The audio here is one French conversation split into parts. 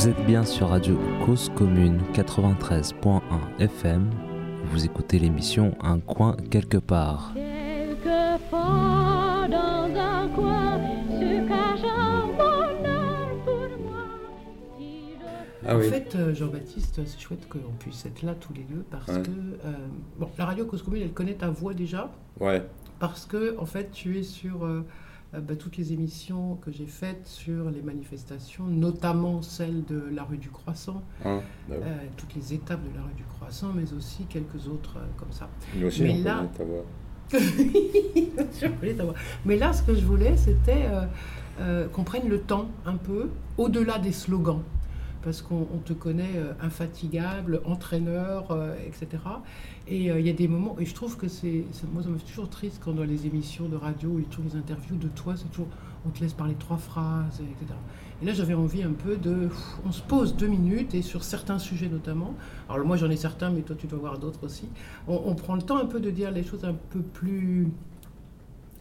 Vous êtes bien sur Radio Cause Commune 93.1 FM. Vous écoutez l'émission Un coin quelque part. Quelquefois dans un coin se cache un bonheur pour moi. Si je Ah en oui. fait, euh, Jean-Baptiste, c'est chouette qu'on puisse être là tous les deux parce Ouais. que euh, bon, la radio Cause Commune, elle connaît ta voix déjà Ouais, parce que en fait, tu es sur euh, bah, toutes les émissions que j'ai faites sur les manifestations, notamment celle de la rue du Croissant, bah oui. euh, toutes les étapes de la rue du Croissant, mais aussi quelques autres euh, comme ça. Nous aussi, mais on là-. Mais là, ce que je voulais, c'était euh, euh, qu'on prenne le temps un peu, au-delà des slogans, parce qu'on on te connaît euh, infatigable, entraîneur, euh, etc. Et euh, il y a des moments, et je trouve que c'est, moi, ça me fait toujours triste quand dans les émissions de radio et toutes les interviews de toi, c'est toujours, on te laisse parler trois phrases, etc. Et là, j'avais envie un peu de, on se pose deux minutes, et sur certains sujets notamment, alors moi j'en ai certains, mais toi tu dois voir d'autres aussi, on, on prend le temps un peu de dire les choses un peu plus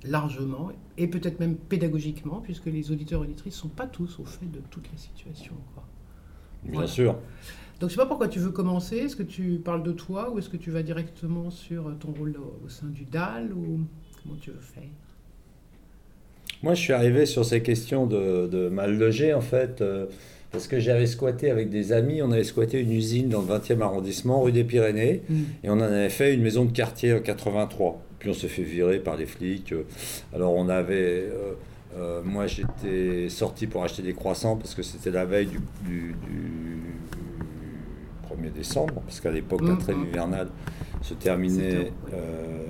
largement et peut-être même pédagogiquement, puisque les auditeurs et auditrices ne sont pas tous au fait de toutes les situations. quoi. Bien Voilà. sûr. Donc je ne sais pas pourquoi tu veux commencer. Est-ce que tu parles de toi ou est-ce que tu vas directement sur ton rôle au, sein du DAL ou comment tu veux faire? Moi, je suis arrivé sur ces questions de, de mal logé, en fait, euh, parce que j'avais squatté avec des amis, on avait squatté une usine dans le 20e arrondissement, rue des Pyrénées, et on en avait fait une maison de quartier en 83. Puis on s'est fait virer par les flics. euh, Alors on avait... euh, euh, moi, j'étais sorti pour acheter des croissants parce que c'était la veille du, du- du 1er décembre, parce qu'à l'époque, la Mhm. trêve hivernale se terminait, euh,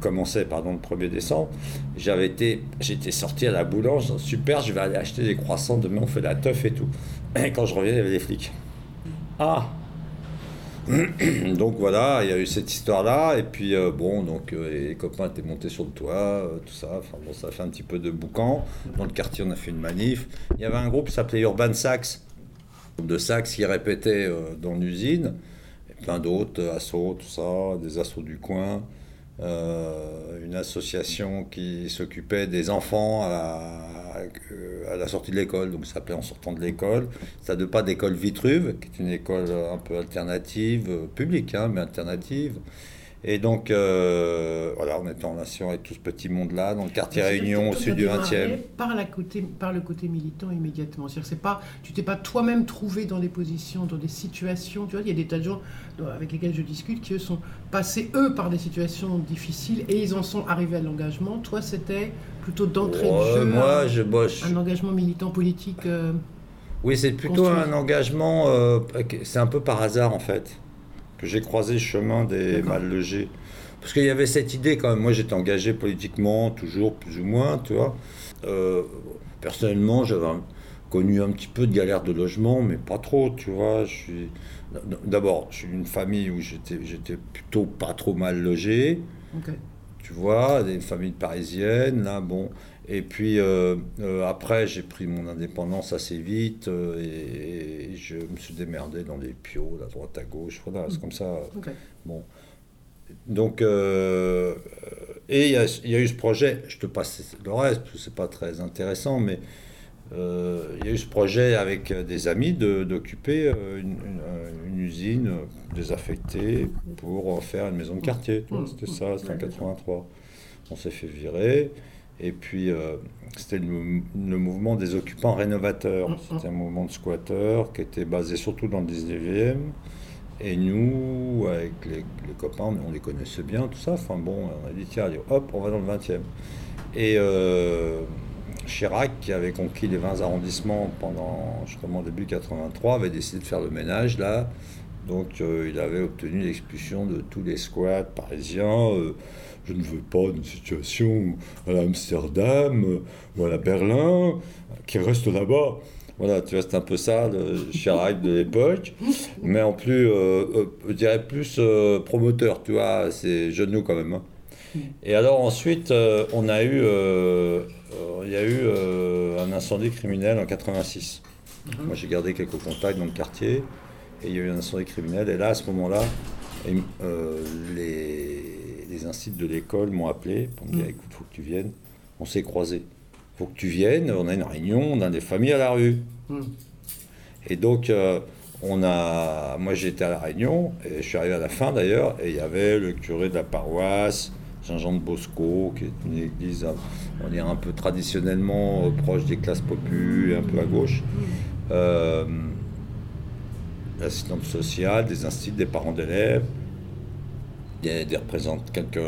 commençait pardon, le 1er décembre. J'avais été, j'étais sorti à la boulange, super, je vais aller acheter des croissants, demain on fait la teuf et tout. Et quand je reviens, il y avait des flics. Ah donc voilà, il y a eu cette histoire-là, et puis euh, bon, donc euh, les copains étaient montés sur le toit, euh, tout ça, enfin bon, ça fait un petit peu de boucan. Dans le quartier, on a fait une manif. Il y avait un groupe qui s'appelait Urban Sax, de sax qui répétait euh, dans l'usine, et plein d'autres, assos, tout ça, des assos du coin, une association qui s'occupait des enfants à la, euh, à la sortie de l'école, donc ça s'appelait En sortant de l'école. Ça de pas d'école Vitruve, qui est une école euh, un peu alternative, euh, publique, hein, mais alternative. Et donc, euh, voilà, on était en relation avec tout ce petit monde-là, dans le quartier Réunion, au sud du as 20e. démarré Par, la côté, par le côté militant immédiatement. C'est-à-dire c'est pas, tu t'es pas toi-même trouvé dans des positions, dans des situations. Tu vois, il y a des tas de gens euh, avec lesquels je discute qui eux sont passés eux par des situations difficiles et ils en sont arrivés à l'engagement. Toi, c'était plutôt d'entrée de jeu. moi, un- je, je- un engagement militant politique. euh, Oui, c'est plutôt construit. un engagement, euh, c'est un peu par hasard en fait, que j'ai croisé le chemin des mal logés. Parce qu'il y avait cette idée quand même, moi j'étais engagé politiquement, toujours plus ou moins, tu vois. Euh, personnellement, j'avais connu un petit peu de galère de logement, mais pas trop, tu vois. Je suis... D'abord, je suis d'une famille où j'étais j'étais plutôt pas trop mal logé tu vois, des familles parisiennes, là, bon. Et puis euh, euh, après, j'ai pris mon indépendance assez vite euh, et, et je me suis démerdé dans les piots, à droite à gauche, voilà, c'est comme ça. Bon. Donc, et il y, a- il y a eu ce projet, je te passe le reste, parce que c'est pas très intéressant, mais il y a eu ce projet avec des amis de- d'occuper euh, une, une- une usine désaffectée pour faire une maison de quartier. Mmh. C'était ça, c'était en 83. On s'est fait virer. Et puis, euh, c'était le, le mouvement des occupants rénovateurs. Mmh, C'était un mouvement de squatteurs qui était basé surtout dans le 19e. Et nous, avec les, les copains, on les connaissait bien, tout ça. Enfin bon, on a dit, tiens, allez, hop, on va dans le 20e. Et euh, Chirac, qui avait conquis les 20 arrondissements pendant justement début 83, avait décidé de faire le ménage là. Donc euh, il avait obtenu l'expulsion de tous les squats parisiens. Je ne veux pas d'une situation à Amsterdam ou à la Berlin qui reste là-bas. Voilà, tu vois, c'est un peu ça, le de l'époque. Mais en plus, euh, euh, je dirais plus euh, promoteur, tu vois, c'est genou quand même. hein. Et alors ensuite, euh, on a eu, il y a eu un incendie criminel en 86. Moi, j'ai gardé quelques contacts dans le quartier, et il y a eu un incendie criminel. Et là, à ce moment-là, les, les instituts de l'école m'ont appelé pour me dire, Mm. écoute, faut que tu viennes. On s'est croisés. Faut que tu viennes. On a une réunion, on a des familles à la rue. Hmm. Et donc, euh, on a, moi j'étais à La Réunion, et je suis arrivé à la fin d'ailleurs, et il y avait le curé de la paroisse, Saint-Jean de Bosco, qui est une église, euh, on dirait un peu traditionnellement euh, proche des classes populaires, un peu à gauche. Euh, l'assistante sociale, des instituts, des parents d'élèves, des, représentants, quelques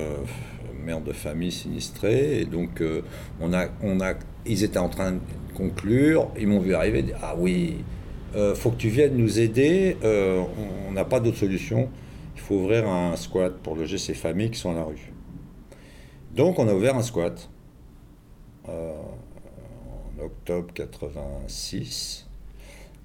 mères de famille sinistrées. Et donc, euh, on a, on a, ils étaient en train de conclure. Ils m'ont vu arriver. Dire, ah oui, euh, faut que tu viennes nous aider. euh, on- n'a pas d'autre solution. Il faut ouvrir un squat pour loger ces familles qui sont à la rue. Donc, on a ouvert un squat euh, en octobre 86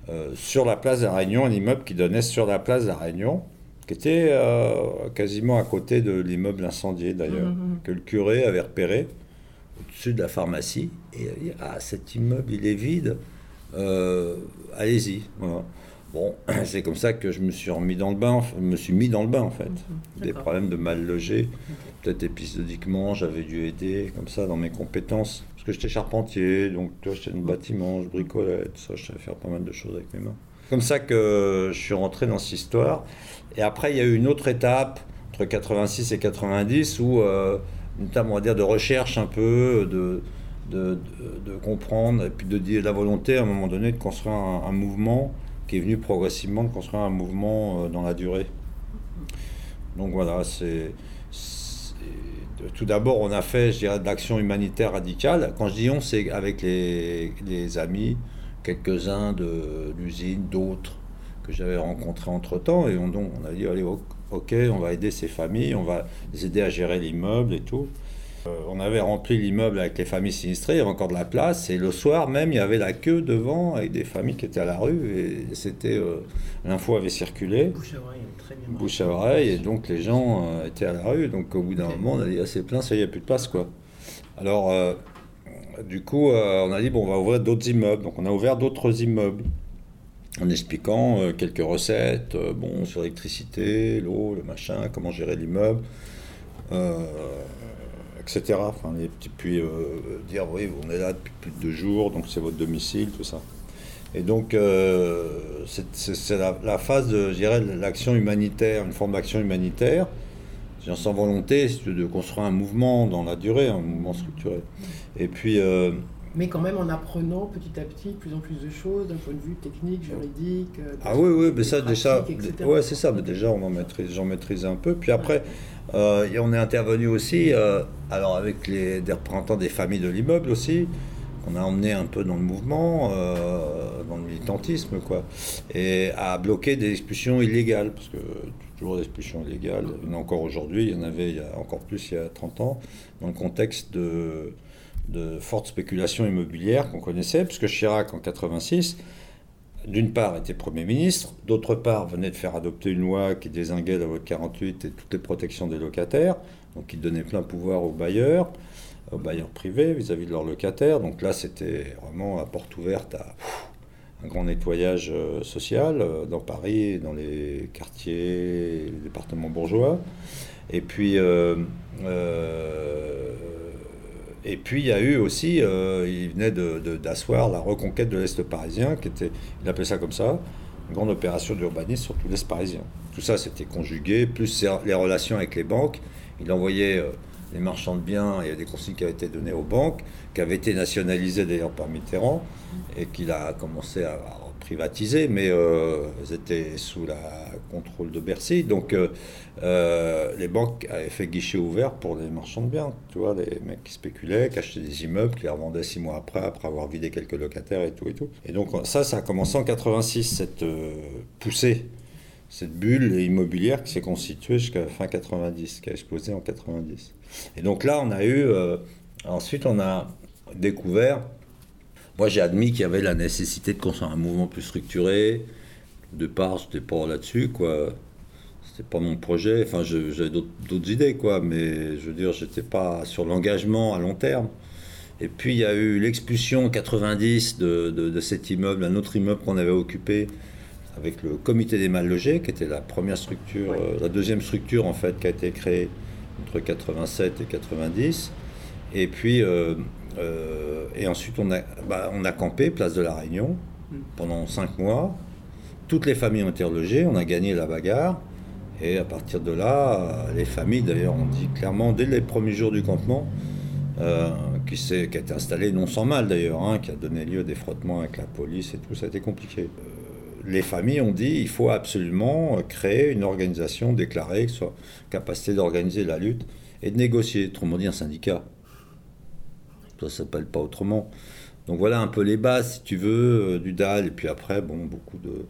euh, sur la place de la Réunion, un immeuble qui donnait sur la place de la Réunion, qui était euh, quasiment à côté de l'immeuble incendié d'ailleurs, Mhm. que le curé avait repéré au-dessus de la pharmacie. Et il a dit Ah, cet immeuble, il est vide, Euh, allez-y. Voilà. Bon, c'est comme ça que je me suis remis dans le bain, je me suis mis dans le bain en fait. Des problèmes de mal logé, peut-être épisodiquement, j'avais dû aider comme ça dans mes compétences. Parce que j'étais charpentier, donc tu vois, j'étais dans le bâtiment, je bricolais, tout ça, je savais faire pas mal de choses avec mes mains. Comme ça que je suis rentré dans cette histoire. Et après, il y a eu une autre étape, entre 86 et 90, où, euh, une étape, on va dire, de recherche un peu, de, de, comprendre, et puis de dire la volonté, à un moment donné, de construire un, mouvement qui est venu progressivement, de construire un mouvement euh, dans la durée. Donc voilà, c'est- Tout d'abord, on a fait, je dirais, de l'action humanitaire radicale. Quand je dis on, c'est avec les, les amis, quelques-uns de l'usine, d'autres que j'avais rencontrés entre-temps. Et on, donc, on a dit, allez, ok, on va aider ces familles, on va les aider à gérer l'immeuble et tout. Euh, on avait rempli l'immeuble avec les familles sinistrées, il y avait encore de la place. Et le soir même, il y avait la queue devant avec des familles qui étaient à la rue. Et c'était. euh, L'info avait circulé Bouche à oreille, très bien. bouche à oreille, et donc les gens euh, étaient à la rue. Donc au bout d'un Ok. moment, on a dit, ah, c'est plein, ça y est, il n'y a plus de place, quoi. Alors, du coup, euh, on a dit, bon, on va ouvrir d'autres immeubles. Donc on a ouvert d'autres immeubles, en expliquant euh, quelques recettes, euh, bon, sur l'électricité, l'eau, le machin, comment gérer l'immeuble, etc. Enfin, les puis dire, oui, on est là depuis plus de deux jours, donc c'est votre domicile, tout ça. Et donc, c'est- la, phase de, je dirais, l'action humanitaire, une forme d'action humanitaire, sans volonté de construire un mouvement dans la durée, un mouvement structuré. Et puis, euh, Mais quand même en apprenant petit à petit de plus en plus de choses d'un point de vue technique, juridique. euh, ah oui, oui, mais ça déjà, ouais, c'est ça, mais déjà on en maîtrise, j'en maîtrise un peu. Puis après, euh, et on est intervenu aussi, euh, alors avec les, des représentants des familles de l'immeuble aussi, qu'on a emmené un peu dans le mouvement, euh, dans le militantisme, quoi, et à bloquer des expulsions illégales, parce que toujours des expulsions illégales, il y en a encore aujourd'hui, il y en avait il y a encore plus il y a 30 ans, dans le contexte de, de forte spéculation immobilière qu'on connaissait, puisque Chirac en 86 d'une part, était Premier ministre, d'autre part, venait de faire adopter une loi qui désinguait la loi de 48 et toutes les protections des locataires, donc qui donnait plein pouvoir aux bailleurs, aux bailleurs privés vis-à-vis de leurs locataires. Donc là, c'était vraiment la porte ouverte à un grand nettoyage euh, social euh, dans Paris, dans les quartiers, les départements bourgeois. Et puis, euh, et puis il y a eu aussi, euh, il venait de- de- d'asseoir la reconquête de l'Est parisien, qui était, il appelait ça comme ça, une grande opération d'urbanisme sur tout l'Est parisien. Tout ça, c'était conjugué, plus les relations avec les banques. Il envoyait euh, les marchands de biens, il y a des consignes qui avaient été données aux banques, qui avaient été nationalisées d'ailleurs par Mitterrand, et qu'il a commencé à privatiser, mais euh, elles étaient sous la contrôle de Bercy. Donc euh, euh, les banques avaient fait guichet ouvert pour les marchands de biens, tu vois, les mecs qui spéculaient, qui achetaient des immeubles, qui les revendaient six mois après, après avoir vidé quelques locataires et tout et tout. Et donc ça, ça a commencé en 86, cette poussée, cette bulle immobilière qui s'est constituée jusqu'à fin 90, qui a explosé en 90. Et donc là, on a eu, ensuite on a découvert, moi j'ai admis qu'il y avait la nécessité de construire un mouvement plus structuré. Au départ, c'était pas là-dessus, quoi. C'était pas mon projet. Enfin, j'avais d'autres idées, quoi. Mais je veux dire, j'étais pas sur l'engagement à long terme. Et puis, il y a eu l'expulsion en 90 de, de- de cet immeuble, un autre immeuble qu'on avait occupé avec le comité des mal logés, qui était la première structure, euh, la deuxième structure, en fait, qui a été créée entre 87 et 90. Et puis, euh, euh, et ensuite, on a, bah, on a campé, place de la Réunion, Mm. pendant cinq mois. toutes les familles ont été relogées, on a gagné la bagarre. Et à partir de là, les familles, d'ailleurs, on dit clairement, dès les premiers jours du campement, euh, qui, qui a été installé non sans mal d'ailleurs, hein, qui a donné lieu à des frottements avec la police et tout, ça a été compliqué. Euh, les familles ont dit il faut absolument créer une organisation déclarée, qui soit capacité d'organiser la lutte et de négocier, autrement dit un syndicat. Ça s'appelle pas autrement. Donc voilà un peu les bases, si tu veux, euh, du DAL. Et puis après, bon, beaucoup de.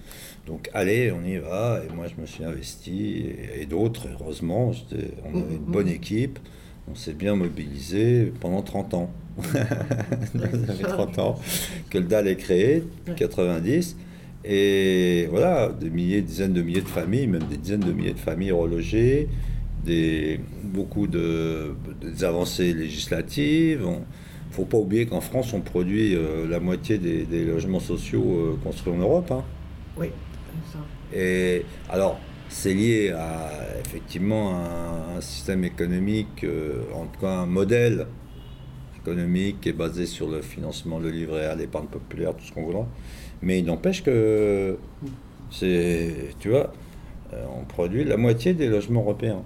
Donc allez, on y va. Et moi, je me suis investi. Et, et d'autres, heureusement, on avait une bonne équipe. On s'est bien mobilisé pendant 30 ans. Ça fait 30 ans que le DAL est créé, Ouais. 90. Et voilà, des milliers, dizaines de milliers de familles, même des dizaines de milliers de familles relogées, des, beaucoup de, des avancées législatives. Faut pas oublier qu'en France, on produit euh, la moitié des, des logements sociaux euh, construits en Europe. hein. Oui, ça. Et alors, c'est lié à effectivement un, un système économique, euh, en tout cas un modèle économique qui est basé sur le financement, le livret A, l'épargne populaire, tout ce qu'on voudra. Mais il n'empêche que c'est, tu vois, on produit la moitié des logements européens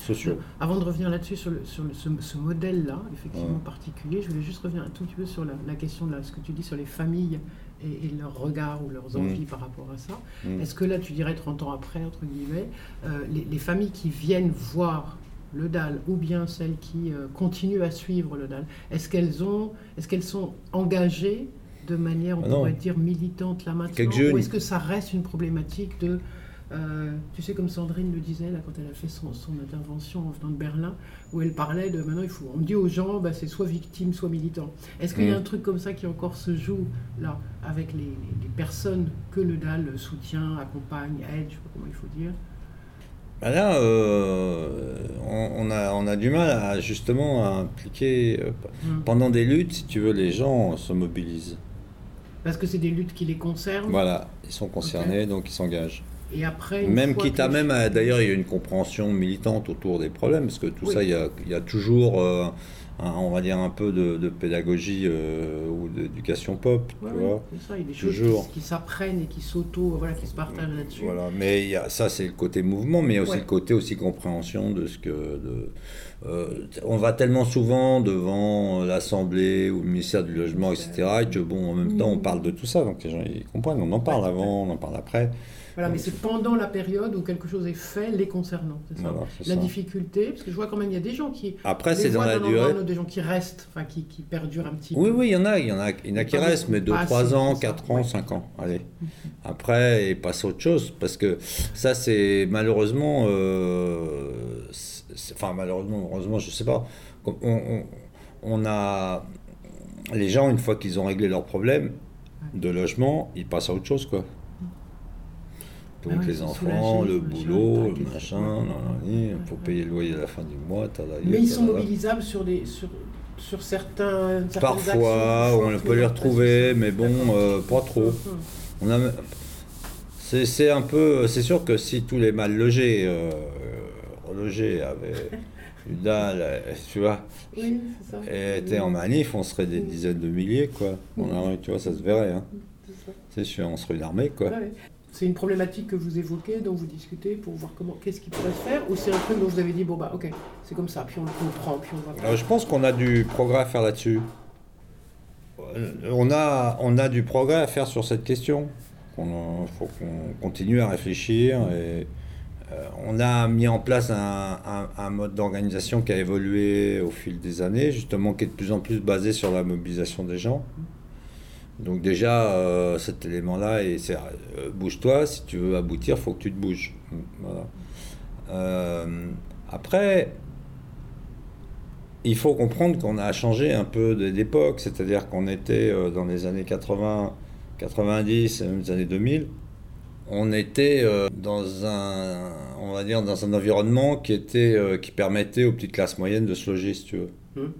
sociaux. Avant de revenir là-dessus, sur, le- sur le- ce, ce modèle-là, effectivement Ouais. particulier, je voulais juste revenir un tout petit peu sur la, la question de la- ce que tu dis sur les familles et, et leurs regards ou leurs Mm. envies par rapport à ça. Mm. Est-ce que là, tu dirais 30 ans après, entre guillemets, euh, les, les familles qui viennent voir le DAL ou bien celles qui euh, continuent à suivre le DAL, est-ce qu'elles ont, est-ce qu'elles sont engagées de manière, on Ah pourrait dire, militante là maintenant. Ou est-ce que ça reste une problématique de... euh, tu sais, comme Sandrine le disait là, quand elle a fait son, son intervention en venant de Berlin, où elle parlait de maintenant, il faut, on dit aux gens, bah, c'est soit victime, soit militant. Est-ce qu'il y a Mm. un truc comme ça qui encore se joue là, avec les, les- les personnes que le DAL soutient, accompagne, aide, je sais pas comment il faut dire? Ben là, euh, on, on a, on a du mal à justement à impliquer. euh, Mm. pendant des luttes, si tu veux, les gens se mobilisent. Parce que c'est des luttes qui les concernent. Voilà, ils sont concernés, donc ils s'engagent. Et après, une Même quitte à même, à- d'ailleurs, il y a une compréhension militante autour des problèmes, parce que tout Oui. ça, il y a, il y a toujours, euh, un- on va dire, un peu de, de pédagogie euh, ou d'éducation pop, Ouais, tu vois. ça, il y a des choses Toujours. qui, qui s'apprennent et qui s'auto, voilà, qui se partagent là-dessus. Voilà, mais il y a, ça c'est le côté mouvement, mais il y a aussi Ouais. le côté aussi compréhension de ce que. De, euh, on va tellement souvent devant l'Assemblée ou le ministère du Logement, etc., et que bon, en même temps, on parle de tout ça, donc les gens ils comprennent. On en parle Ouais. avant, on en parle après. Voilà, mais c'est pendant la période où quelque chose est fait les concernant, c'est ça Voilà, La ça. difficulté, parce que je vois quand même, il y a des gens qui... Après, c'est dans la durée. Des gens qui restent, enfin qui, qui perdurent un petit Oui, peu. oui, il y en a, il y en a, il y en a qui restent, mais 2, beaucoup, pas 3 assez, ans, c'est ça. 4 ans, Ouais. 5 ans. Allez. Après, et passe à autre chose, parce que ça, c'est malheureusement. euh, enfin, malheureusement, heureusement, je sais pas. On, on- on a. Les gens, une fois qu'ils ont réglé leurs problèmes de logement, ils passent à autre chose, quoi. Donc Ah les enfants, le boulot, le machin, ouais. payer le loyer à la fin du mois. Mais ils sont mobilisables sur, des, sur, sur certains, Parfois, actions, on peut les retrouver, mais bon, euh, pas trop. Hum, hum. On a, c'est, un peu, c'est sûr que si tous les mal logés, euh, relogés avaient eu dalle, euh, tu vois, Oui, c'est ça. et étaient en manif, on serait des dizaines de milliers, quoi. La rue, tu vois, ça se verrait, hein. C'est sûr, on serait une armée, quoi. Ouais. C'est une problématique que vous évoquez, dont vous discutez pour voir comment, qu'est-ce qui pourrait se faire, ou c'est un truc dont vous avez dit bon bah ok, c'est comme ça, puis on le comprend, puis on va. Alors, je pense qu'on a du progrès à faire là-dessus. Euh, On a, on a du progrès à faire sur cette question. Il faut qu'on continue à réfléchir. Et, euh, on a mis en place un- un mode d'organisation qui a évolué au fil des années, justement, qui est de plus en plus basé sur la mobilisation des gens. Donc déjà, euh, cet élément-là, et c'est euh, bouge-toi, si tu veux aboutir, il faut que tu te bouges. Voilà. Euh, après, il faut comprendre qu'on a changé un peu d'époque, c'est-à-dire qu'on était dans les années 80, 90, et même les années 2000, on était dans un, on va dire, dans un environnement qui était, qui permettait aux petites classes moyennes de se loger, si tu veux. Hum.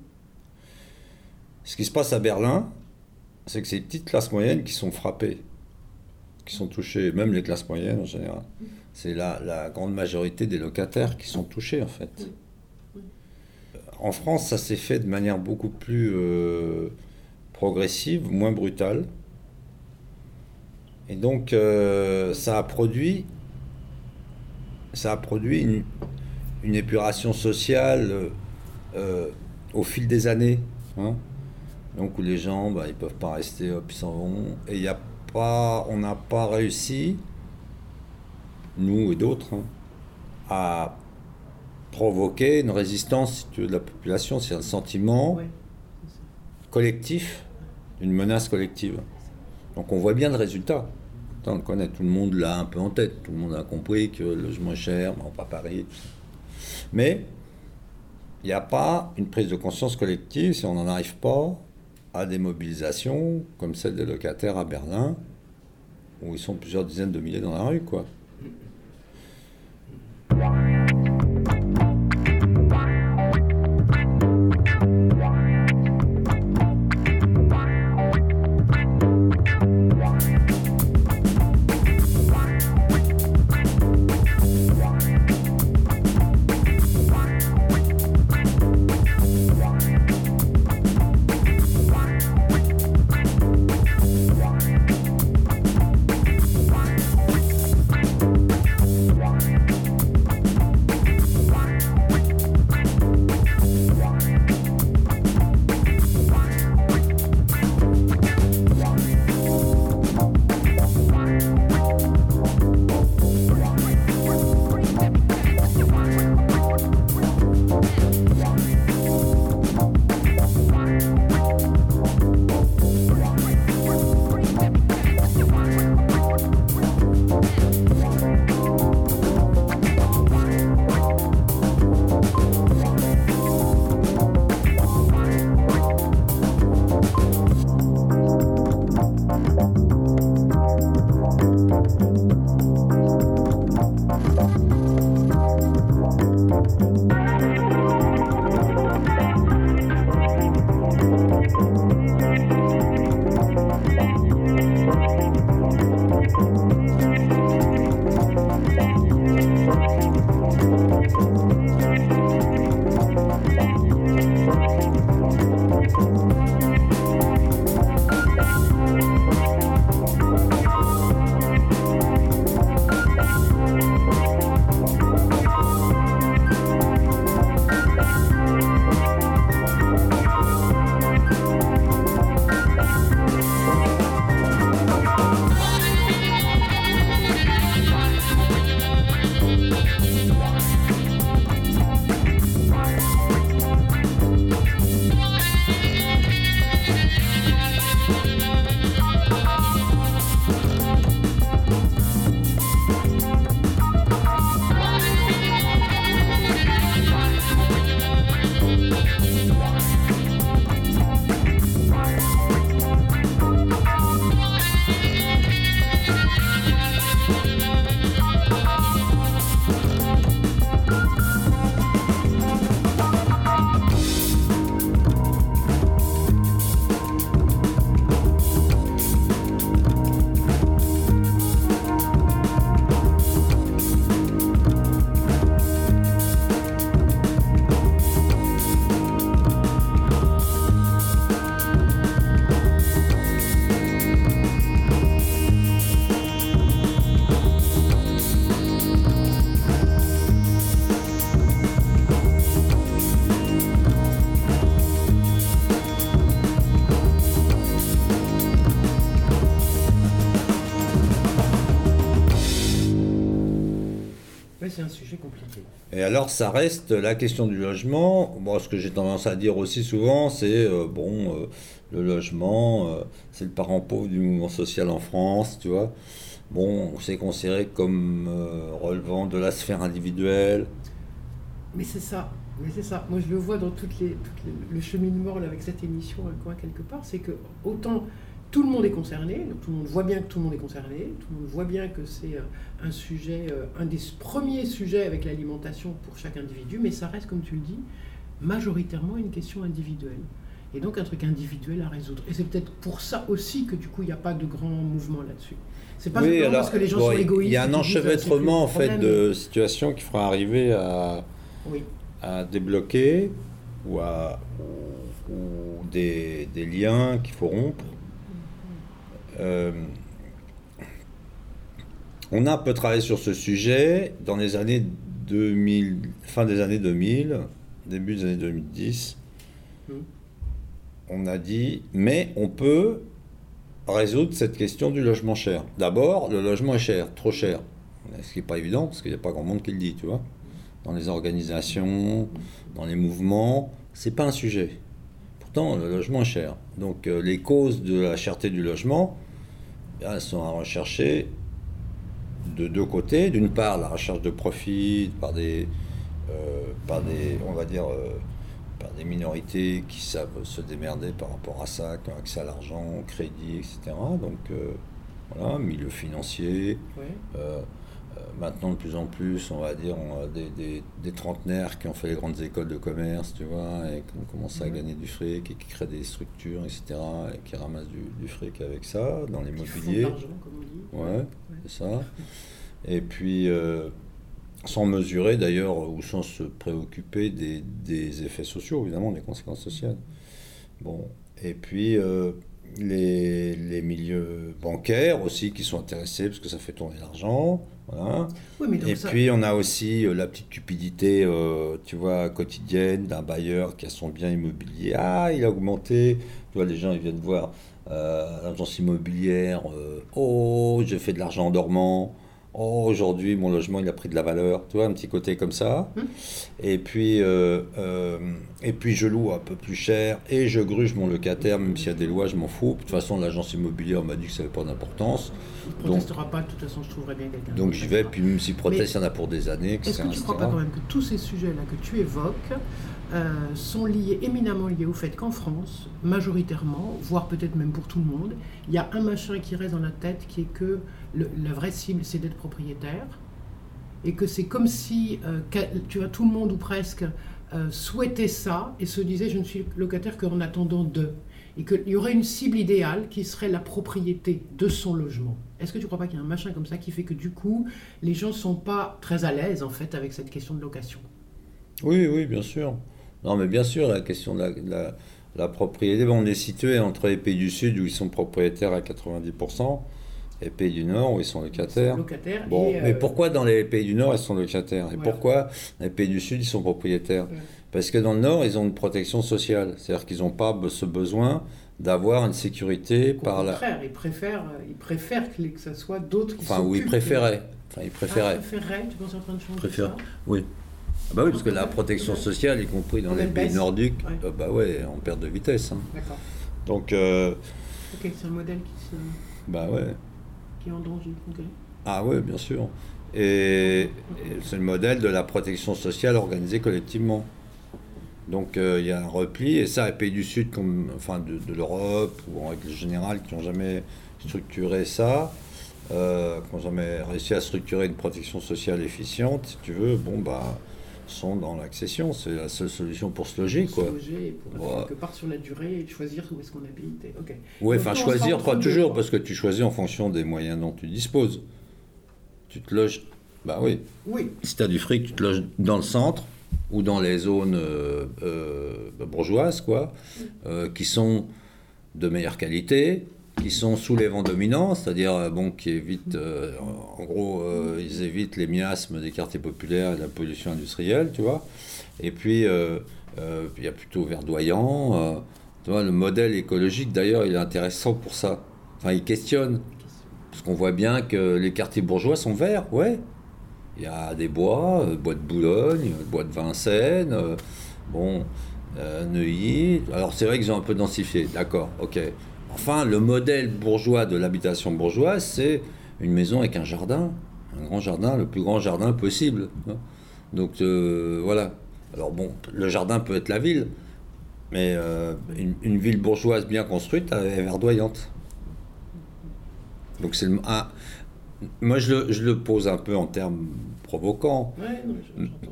Ce qui se passe à Berlin, c'est que c'est les petites classes moyennes qui sont frappées, qui sont touchées, même les classes moyennes en général. C'est la, la grande majorité des locataires qui sont touchés en fait. En France, ça s'est fait de manière beaucoup plus euh, progressive, moins brutale. Et donc, euh, ça a produit, ça a produit une, une épuration sociale euh, euh, au fil des années. hein. Donc, où les gens, bah, ils peuvent pas rester, hop, ils s'en vont. Et il a pas, on n'a pas réussi, nous et d'autres, hein, à provoquer une résistance de la population. C'est un sentiment Ouais. collectif, une menace collective. Donc on voit bien le résultat. Attends, on le connaît, tout le monde l'a un peu en tête, tout le monde a compris que le logement est cher, bon, pas Paris, tout ça. Mais il n'y a pas une prise de conscience collective si on n'en arrive pas à des mobilisations comme celle des locataires à Berlin, où ils sont plusieurs dizaines de milliers dans la rue, quoi. C'est un sujet compliqué. Et alors, ça reste la question du logement. Moi, ce que j'ai tendance à dire aussi souvent, c'est euh, bon, euh, le logement, euh, c'est le parent pauvre du mouvement social en France, tu vois. Bon, c'est considéré comme euh, relevant de la sphère individuelle. Mais c'est ça, mais c'est ça. Moi, je le vois dans toutes les, toutes les- le cheminement là, avec cette émission, coin quelque part, c'est que autant tout le monde est concerné, donc tout le monde voit bien que tout le monde est concerné, tout le monde voit bien que c'est euh, un sujet, euh, un des premiers sujets avec l'alimentation pour chaque individu, mais ça reste, comme tu le dis, majoritairement une question individuelle. Et donc un truc individuel à résoudre. Et c'est peut-être pour ça aussi que du coup, il n'y a pas de grand mouvement là-dessus. C'est pas oui, alors, parce que les gens bon, sont égoïstes. il y a un enchevêtrement en fait de situations qui fera arriver à, Oui. à débloquer ou, à, ou, ou des, des liens qu'il faut rompre. Euh, On a un peu travaillé sur ce sujet dans les années 2000, fin des années 2000, début des années 2010. Hmm. On a dit, mais on peut résoudre cette question du logement cher. D'abord, le logement est cher, trop cher. Ce qui n'est pas évident, parce qu'il n'y a pas grand monde qui le dit, tu vois. Dans les organisations, dans les mouvements, c'est pas un sujet. Pourtant, le logement est cher. Donc, euh, les causes de la cherté du logement, elles sont à rechercher de deux côtés. D'une part, la recherche de profit par des, euh, par des on va dire, euh, par des minorités qui savent se démerder par rapport à ça, qui ont accès à l'argent, au crédit, etc. Donc, euh, voilà, milieu financier. Ouais. Euh, maintenant, de plus en plus, on va dire, on a des, des- des trentenaires qui ont fait les grandes écoles de commerce, tu vois, et qui ont commencé à gagner du fric et qui créent des structures, etc., et qui ramassent du, du fric avec ça, dans comme on dit. Ouais, c'est ça. Et puis, euh, sans mesurer d'ailleurs, ou sans se préoccuper des, des effets sociaux, évidemment, des conséquences sociales. Bon, et puis euh, les, les milieux bancaires aussi qui sont intéressés parce que ça fait tourner l'argent. Voilà. Oui, Et ça- puis on a aussi euh, la petite cupidité, euh, tu vois, quotidienne d'un bailleur qui a son bien immobilier. Ah, il a augmenté. Tu vois, les gens ils viennent voir euh, l'agence immobilière. oh, j'ai fait de l'argent en dormant. Oh, aujourd'hui mon logement il a pris de la valeur. Tu vois, un petit côté comme ça. Hum. Et puis euh, euh, et puis je loue un peu plus cher et je gruge mon locataire même s'il y a des lois, je m'en fous. De toute façon, l'agence immobilière m'a dit que ça n'avait pas d'importance. Il ne protestera pas, de toute façon, je trouverai bien quelqu'un. Donc j'y vais, puis même s'il proteste, il y en a pour des années. Est-ce que tu ne crois pas quand même que tous ces sujets-là que tu évoques euh, sont liés, éminemment liés au fait qu'en France, majoritairement, voire peut-être même pour tout le monde, il y a un machin qui reste dans la tête qui est que la vraie cible, c'est d'être propriétaire. Et que c'est comme si, euh, tu vois, tout le monde ou presque euh, souhaitait ça et se disait je ne suis locataire qu'en attendant de. Et qu'il y aurait une cible idéale qui serait la propriété de son logement. Est-ce que tu ne crois pas qu'il y a un machin comme ça qui fait que du coup, les gens ne sont pas très à l'aise en fait avec cette question de location? Oui, oui, bien sûr. Non, mais bien sûr, la question de la, de la- la propriété, bon, on est situé entre les pays du Sud où ils sont propriétaires à 90% et les pays du Nord où ils sont locataires. Locataire Bon, et, mais euh, pourquoi dans les pays du Nord ils sont locataires? Et Voilà. pourquoi dans les pays du Sud ils sont propriétaires? Ouais. Parce que dans le Nord ils ont une protection sociale, c'est-à-dire qu'ils n'ont pas ce besoin d'avoir une sécurité Au par la. contraire, ils préfèrent, euh, ils préfèrent que, les- que ce soit d'autres qui Enfin, où ils préféraient. Enfin, ils Ah, préféraient. préféraient, tu penses en train de changer Préfère. ça? Oui. Ah bah oui, parce que la protection sociale, y compris dans les pays nordiques, Ouais. euh, bah ouais, on perd de vitesse. hein. D'accord. Donc, euh, Ok, c'est un modèle qui, se, bah ouais. qui est en danger. ok. Ah ouais, bien sûr. Et, et c'est le modèle de la protection sociale organisée collectivement. Donc euh, il y a un repli, et ça, les pays du Sud, comme, enfin de, de l'Europe, ou en règle générale, qui n'ont jamais structuré ça, qui n'ont jamais réussi à structurer une protection sociale efficiente, si tu veux, bon, bah, sont dans l'accession. C'est la seule solution pour se loger, Pour quoi. se loger et pour Ouais. quelque part sur la durée et de choisir où est-ce qu'on habite. et- ok. Oui, enfin choisir, pas toujours, parce que tu choisis en fonction des moyens dont tu disposes. Tu te loges, bah oui, Oui, si tu as du fric, tu te loges dans le centre ou dans les zones euh, euh, bourgeoises, quoi, euh, qui sont de meilleure qualité, qui sont sous les vents dominants, c'est-à-dire euh, bon, qui évitent, euh, en gros, euh, ils évitent les miasmes des quartiers populaires et la pollution industrielle, tu vois. Et puis, il y a plutôt verdoyant. tu le modèle écologique, d'ailleurs, il est intéressant pour ça. Enfin, il questionne. Parce qu'on voit bien que les quartiers bourgeois sont verts, ouais. Il y a des bois, bois de Boulogne, bois de Vincennes, bon, Neuilly. Alors c'est vrai qu'ils ont un peu densifié, d'accord, ok. Enfin, le modèle bourgeois de l'habitation bourgeoise, c'est une maison avec un jardin, un grand jardin, le plus grand jardin possible. hein. Donc euh, voilà. Alors bon, le jardin peut être la ville, mais euh, une, une ville bourgeoise bien construite, elle est verdoyante. Donc c'est le- moi je le, je le pose un peu en termes provoquants, ouais,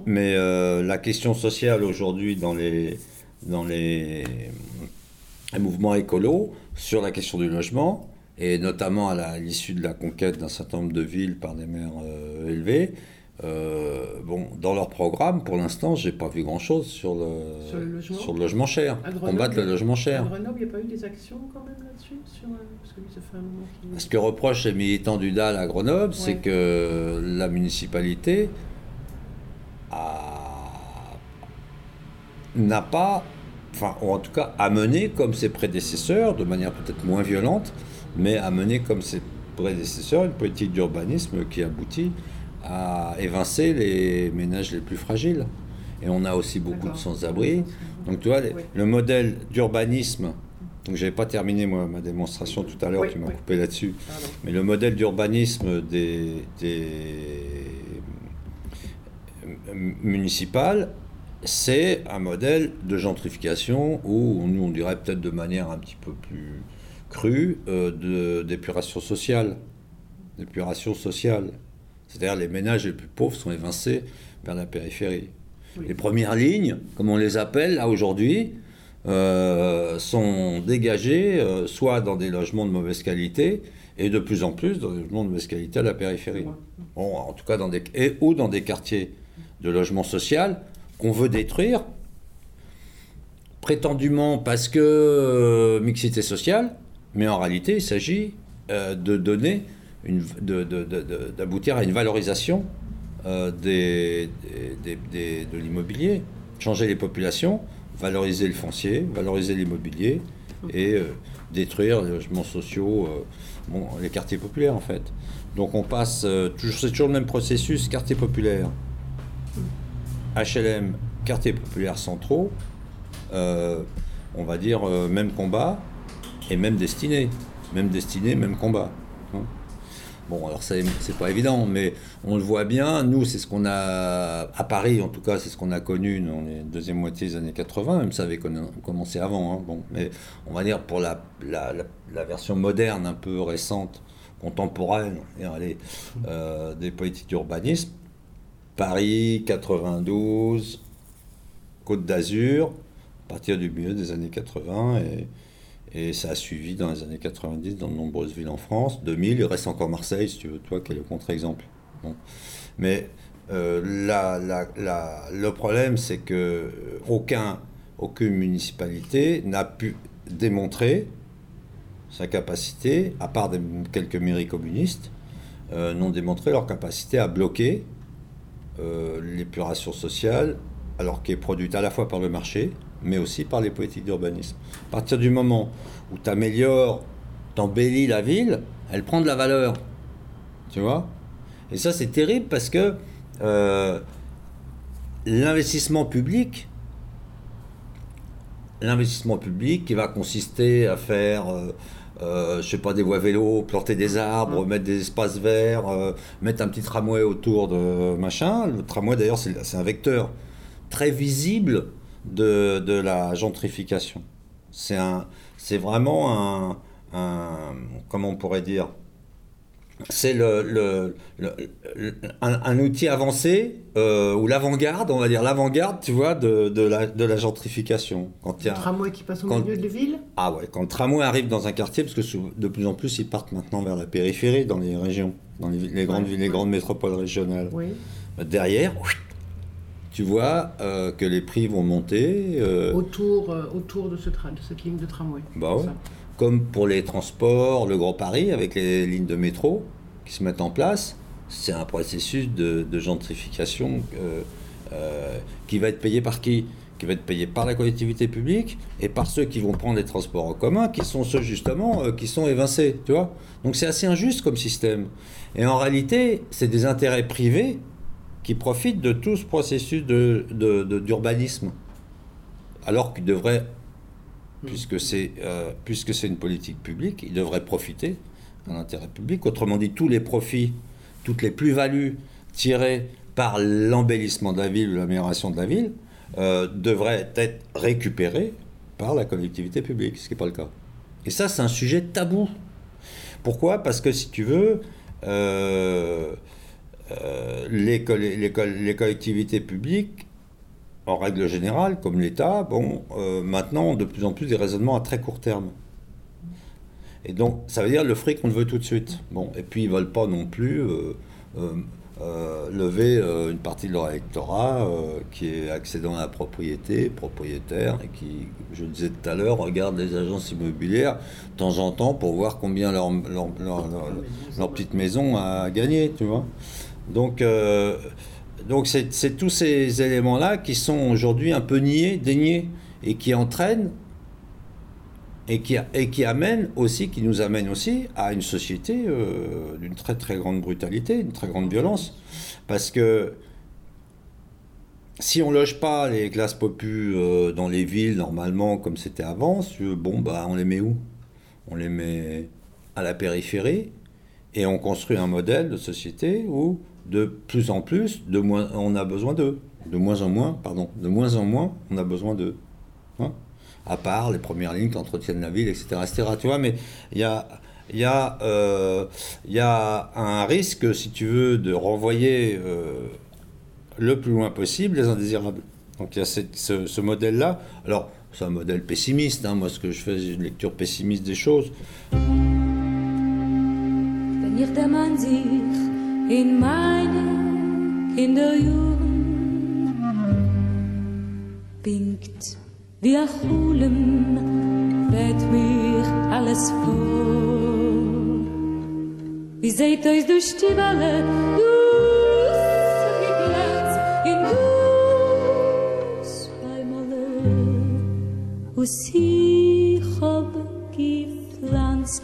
mais euh, la question sociale aujourd'hui dans les, dans les, les mouvements écolos sur la question du logement, et notamment à à l'issue de la conquête d'un certain nombre de villes par des maires euh, élevés, euh, bon, dans leur programme, pour l'instant, j'ai pas vu grand-chose sur le, Sur le logement sur le logement cher. À Grenoble, Combattre le logement À cher. Grenoble, il n'y a pas eu des actions quand même là-dessus sur, euh, Parce que ça fait un moment. Ce que reprochent les militants du DAL à Grenoble, c'est que la municipalité n'a pas, enfin, ou en tout cas, a mené comme ses prédécesseurs, de manière peut-être moins violente, mais a mené comme ses prédécesseurs une politique d'urbanisme qui aboutit à évincer les ménages les plus fragiles. Et on a aussi beaucoup de sans-abri. Donc tu vois, les- Oui. le modèle d'urbanisme, donc j'avais pas terminé moi ma démonstration tout à l'heure, Oui, tu m'as oui. coupé là-dessus, mais le modèle d'urbanisme des, des euh, municipales, c'est un modèle de gentrification où nous on dirait peut-être de manière un petit peu plus crue euh, de d'épuration sociale, d'épuration sociale. C'est-à-dire les ménages les plus pauvres sont évincés vers la périphérie. Oui. Les premières lignes, comme on les appelle là aujourd'hui, euh, sont dégagées euh, soit dans des logements de mauvaise qualité et de plus en plus dans des logements de mauvaise qualité à la périphérie. Bon, en tout cas, dans des, et, ou dans des quartiers de logement social qu'on veut détruire, prétendument parce que euh, mixité sociale, mais en réalité, il s'agit euh, de donner, d'aboutir à une valorisation euh, de l'immobilier, changer les populations, valoriser le foncier, valoriser l'immobilier et détruire les logements sociaux, les quartiers populaires en fait. Donc on passe, c'est toujours le même processus, quartier populaire, HLM, quartier populaire centraux, euh, on va dire euh, même combat et même destinée. Même destinée, même combat. hein. Bon, alors c'est pas évident, mais on le voit bien. Nous, c'est ce qu'on a à Paris, en tout cas, c'est ce qu'on a connu dans les deuxième moitié des années 80. Même ça avait commencé avant. hein, mais on va dire pour la, version moderne, un peu récente, contemporaine, allez, euh, des politiques d'urbanisme. Paris, 92, Côte d'Azur, à partir du milieu des années 80, et, ça a suivi dans les années 90 dans de nombreuses villes en France. 2000, il reste encore Marseille, si tu veux, toi, qui est le contre-exemple? Mais euh, le problème, c'est que euh, aucun, aucune municipalité n'a pu démontrer sa capacité, à part quelques mairies communistes, euh, n'ont démontré leur capacité à bloquer l'épuration sociale, alors qui est produite à la fois par le marché, mais aussi par les politiques d'urbanisme. À partir du moment où tu améliores, t'embellis la ville, elle prend de la valeur. Tu vois? Et ça, c'est terrible parce que euh, l'investissement public, l'investissement public qui va consister à faire, euh, euh, je sais pas, des voies vélos, planter des arbres, mettre des espaces verts, euh, mettre un petit tramway autour de machin. Le tramway, d'ailleurs, c'est un vecteur très visible de, de la gentrification. C'est vraiment un, un, comment on pourrait dire, c'est le, le- le- le- un, un outil avancé euh, ou l'avant-garde, on va dire l'avant-garde, tu vois, de, de la, de la gentrification. Quand il y Le a, tramway qui passe au quand- milieu de la ville ah ouais, quand le tramway arrive dans un quartier, parce que de plus en plus ils partent maintenant vers la périphérie, dans les régions, dans les, les grandes villes, les grandes métropoles régionales. Oui. Derrière, tu vois euh, que les prix vont monter. euh, Autour, autour de, ce tra- de cette ligne de tramway. Bah ouais. ça. Comme pour les transports, le Grand Paris, avec les lignes de métro qui se mettent en place, c'est un processus de, gentrification euh, euh, qui va être payé par qui? Qui va être payé par la collectivité publique et par ceux qui vont prendre les transports en commun, qui sont ceux justement euh, qui sont évincés, tu vois? Donc c'est assez injuste comme système. Et en réalité, c'est des intérêts privés qui profitent de tout ce processus de- de- d'urbanisme. Alors qu'ils devraient puisque c'est euh, puisque c'est une politique publique, il devrait profiter d'un intérêt public. Autrement dit, tous les profits, toutes les plus-values tirées par l'embellissement de la ville ou l'amélioration de la ville euh, devraient être récupérés par la collectivité publique, ce qui n'est pas le cas. Et ça, c'est un sujet tabou. Pourquoi? Parce que si tu veux, euh, les collectivités publiques en règle générale, comme l'État, bon, euh, maintenant de plus en plus des raisonnements à très court terme. Et donc, ça veut dire le fric, on le veut tout de suite. Bon, et puis ils veulent pas non plus euh, euh, lever une partie de leur électorat qui est accédant à la propriété, propriétaire, et qui, je le disais tout à l'heure, regarde les agences immobilières de temps en temps pour voir combien leur, leur, petite maison a gagné, tu vois. Donc, donc c'est tous ces éléments-là qui sont aujourd'hui un peu niés, déniés, et qui entraînent et qui, aussi, qui nous amènent aussi à une société euh, d'une très très grande brutalité, d'une très grande violence. Parce que si on loge pas les classes populaires euh, dans les villes normalement comme c'était avant, bon bah on les met où? On les met à la périphérie et on construit un modèle de société où de plus en plus, on a besoin d'eux. De moins en moins, pardon, de moins en moins, on a besoin d'eux. Hein? À part les premières lignes qui entretiennent la ville, etc. etc. tu vois, mais euh, il y a un risque, si tu veux, de renvoyer euh, le plus loin possible les indésirables. Donc il y a ce modèle-là. Alors, c'est un modèle pessimiste. hein. Moi, ce que je fais, c'est une lecture pessimiste des choses. in meine Kinderjugend. Pinkt wie ein Hulem wird mir alles vor. Wie seht euch durch die Welle du in du zweimal wo sie hab gepflanzt.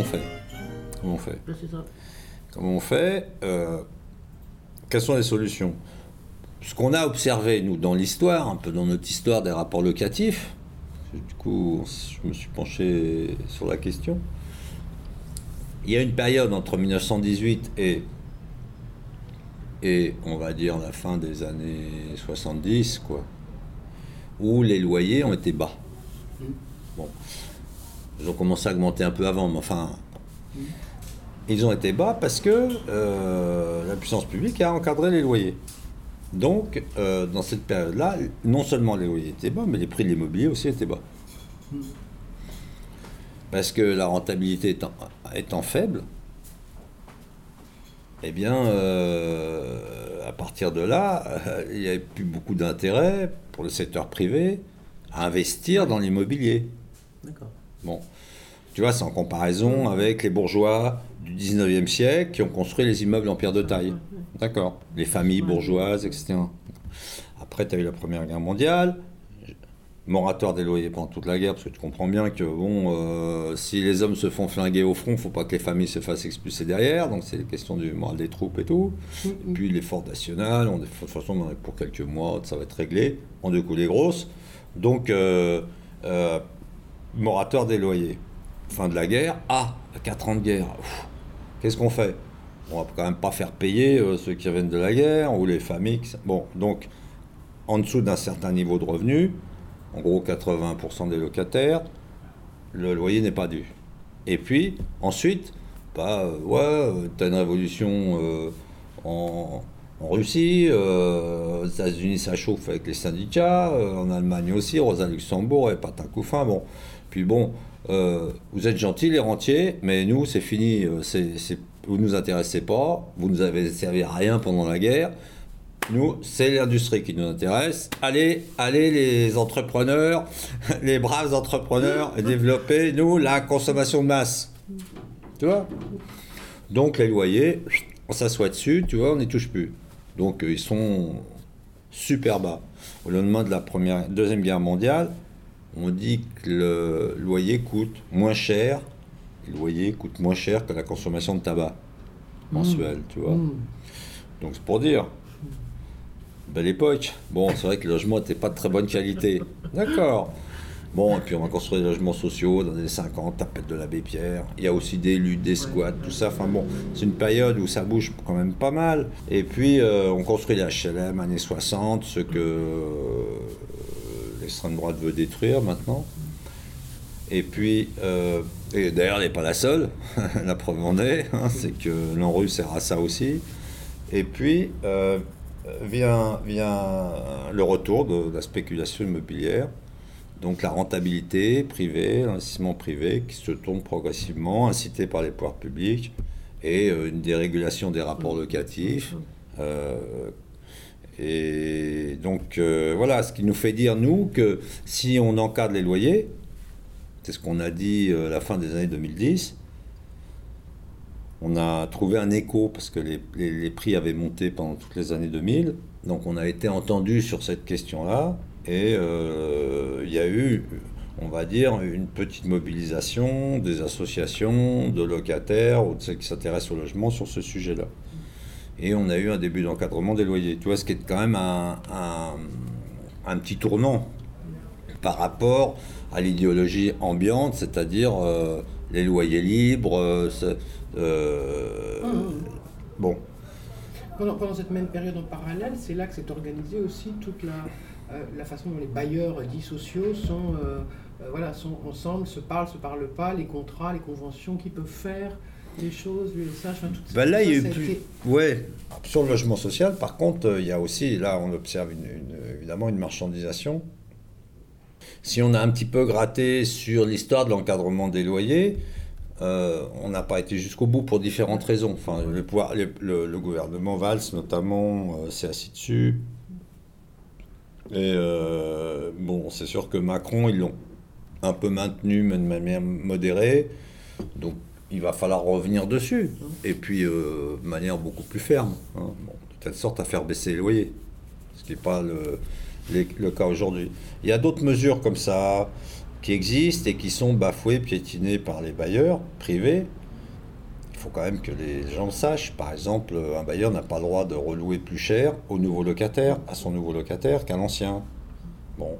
On fait? Comment on fait? C'est ça. Comment on fait Euh, Quelles sont les solutions? Ce qu'on a observé, nous, dans l'histoire, un peu dans notre histoire des rapports locatifs, du coup, je me suis penché sur la question. Il y a une période entre 1918 et, et on va dire la fin des années 70, quoi, où les loyers ont été bas. Commencé à augmenter un peu avant, mais enfin, ils ont été bas parce que euh, la puissance publique a encadré les loyers. Donc, euh, dans cette période-là, non seulement les loyers étaient bas, mais les prix de l'immobilier aussi étaient bas. Parce que la rentabilité étant, étant faible, eh bien, euh, à partir de là, il n'y avait plus beaucoup d'intérêt pour le secteur privé à investir dans l'immobilier. D'accord. Bon, tu vois, c'est en comparaison avec les bourgeois du 19e siècle qui ont construit les immeubles en pierre de taille. D'accord. Les familles bourgeoises, etc. Après, tu as eu la Première Guerre mondiale, moratoire des loyers pendant toute la guerre, parce que tu comprends bien que, bon, euh, si les hommes se font flinguer au front, faut pas que les familles se fassent expulser derrière, donc c'est la question du moral des troupes et tout. Et puis l'effort national, on de toute façon, on en est pour quelques mois, ça va être réglé, on deux coulées grosses. Donc, euh, euh, moratoire des loyers. Fin de la guerre, ah, 4 ans de guerre. Qu'est-ce qu'on fait? On va quand même pas faire payer euh, ceux qui reviennent de la guerre ou les familles. Bon, donc, en dessous d'un certain niveau de revenu, en gros 80% des locataires, le loyer n'est pas dû. Et puis, ensuite, bah, euh, ouais, euh, t'as une révolution en, Russie, aux États-Unis ça chauffe avec les syndicats, en Allemagne aussi, Rosa Luxembourg et Patin Couffin, bon. Puis bon, euh, vous êtes gentils les rentiers, mais nous c'est fini, euh, c'est, c'est- vous nous intéressez pas, vous nous avez servi à rien pendant la guerre. Nous, c'est l'industrie qui nous intéresse. Allez, allez les entrepreneurs, les braves entrepreneurs, développer, nous, la consommation de masse. Tu vois? Donc les loyers, on s'assoit dessus, tu vois, on n'y touche plus. Donc euh, ils sont super bas. Au lendemain de la première, deuxième guerre mondiale, on dit que le loyer coûte moins cher, le loyer coûte moins cher que la consommation de tabac mensuelle, tu vois. Mmh. Donc c'est pour dire. Belle époque. Bon, c'est vrai que le logement n'était pas de très bonne qualité. D'accord. Bon, et puis on va construire des logements sociaux dans les années 50, tapette de l'abbé Pierre. Il y a aussi des luttes, des squats, tout ça. Enfin bon, c'est une période où ça bouge quand même pas mal. Et puis euh, on construit les HLM années 60, ce que euh, l'extrême droite veut détruire maintenant. Et puis, euh, et d'ailleurs, elle n'est pas la seule. la preuve en est, hein, c'est que l'ANRU sert à ça aussi. Et puis, euh, vient, vient le retour de la spéculation immobilière. Donc la rentabilité privée, l'investissement privé qui se tourne progressivement, incité par les pouvoirs publics, et euh, une dérégulation des rapports locatifs. Euh, et donc euh, voilà, ce qui nous fait dire, nous, que si on encadre les loyers, c'est ce qu'on a dit euh, à la fin des années 2010, on a trouvé un écho parce que les, prix avaient monté pendant toutes les années 2000. Donc on a été entendu sur cette question-là et euh, il y a eu, on va dire, une petite mobilisation des associations, de locataires ou de ceux qui s'intéressent au logement sur ce sujet-là. Et on a eu un début d'encadrement des loyers. Tu vois, ce qui est quand même un, un- un petit tournant par rapport à l'idéologie ambiante, c'est-à-dire euh, les loyers libres. euh, euh, Bon, Pendant, pendant cette même période en parallèle, c'est là que s'est organisée aussi toute la, la façon dont les bailleurs dits sociaux sont, voilà, sont ensemble, se parlent, se parlent pas, les contrats, les conventions, qui peuvent faire les choses, l'USH, enfin tout Ben là, il y a eu plus. été- Ouais, sur le logement social, par contre, euh, il y a aussi, là, on observe une- une- évidemment une marchandisation. Si on a un petit peu gratté sur l'histoire de l'encadrement des loyers, euh, on n'a pas été jusqu'au bout pour différentes raisons. Enfin, le, pouvoir, le, le- le gouvernement Valls, notamment, euh, s'est assis dessus. Et euh, bon, c'est sûr que Macron, ils l'ont un peu maintenu, mais de manière modérée. Donc, il va falloir revenir dessus. Et puis, euh, de manière beaucoup plus ferme. hein. De telle sorte à faire baisser les loyers. Ce qui n'est pas le, cas aujourd'hui. Il y a d'autres mesures comme ça. qui existent et qui sont bafoués, piétinés par les bailleurs privés. Il faut quand même que les gens sachent. Par exemple, un bailleur n'a pas le droit de relouer plus cher au nouveau locataire, à son nouveau locataire qu'à l'ancien. Bon,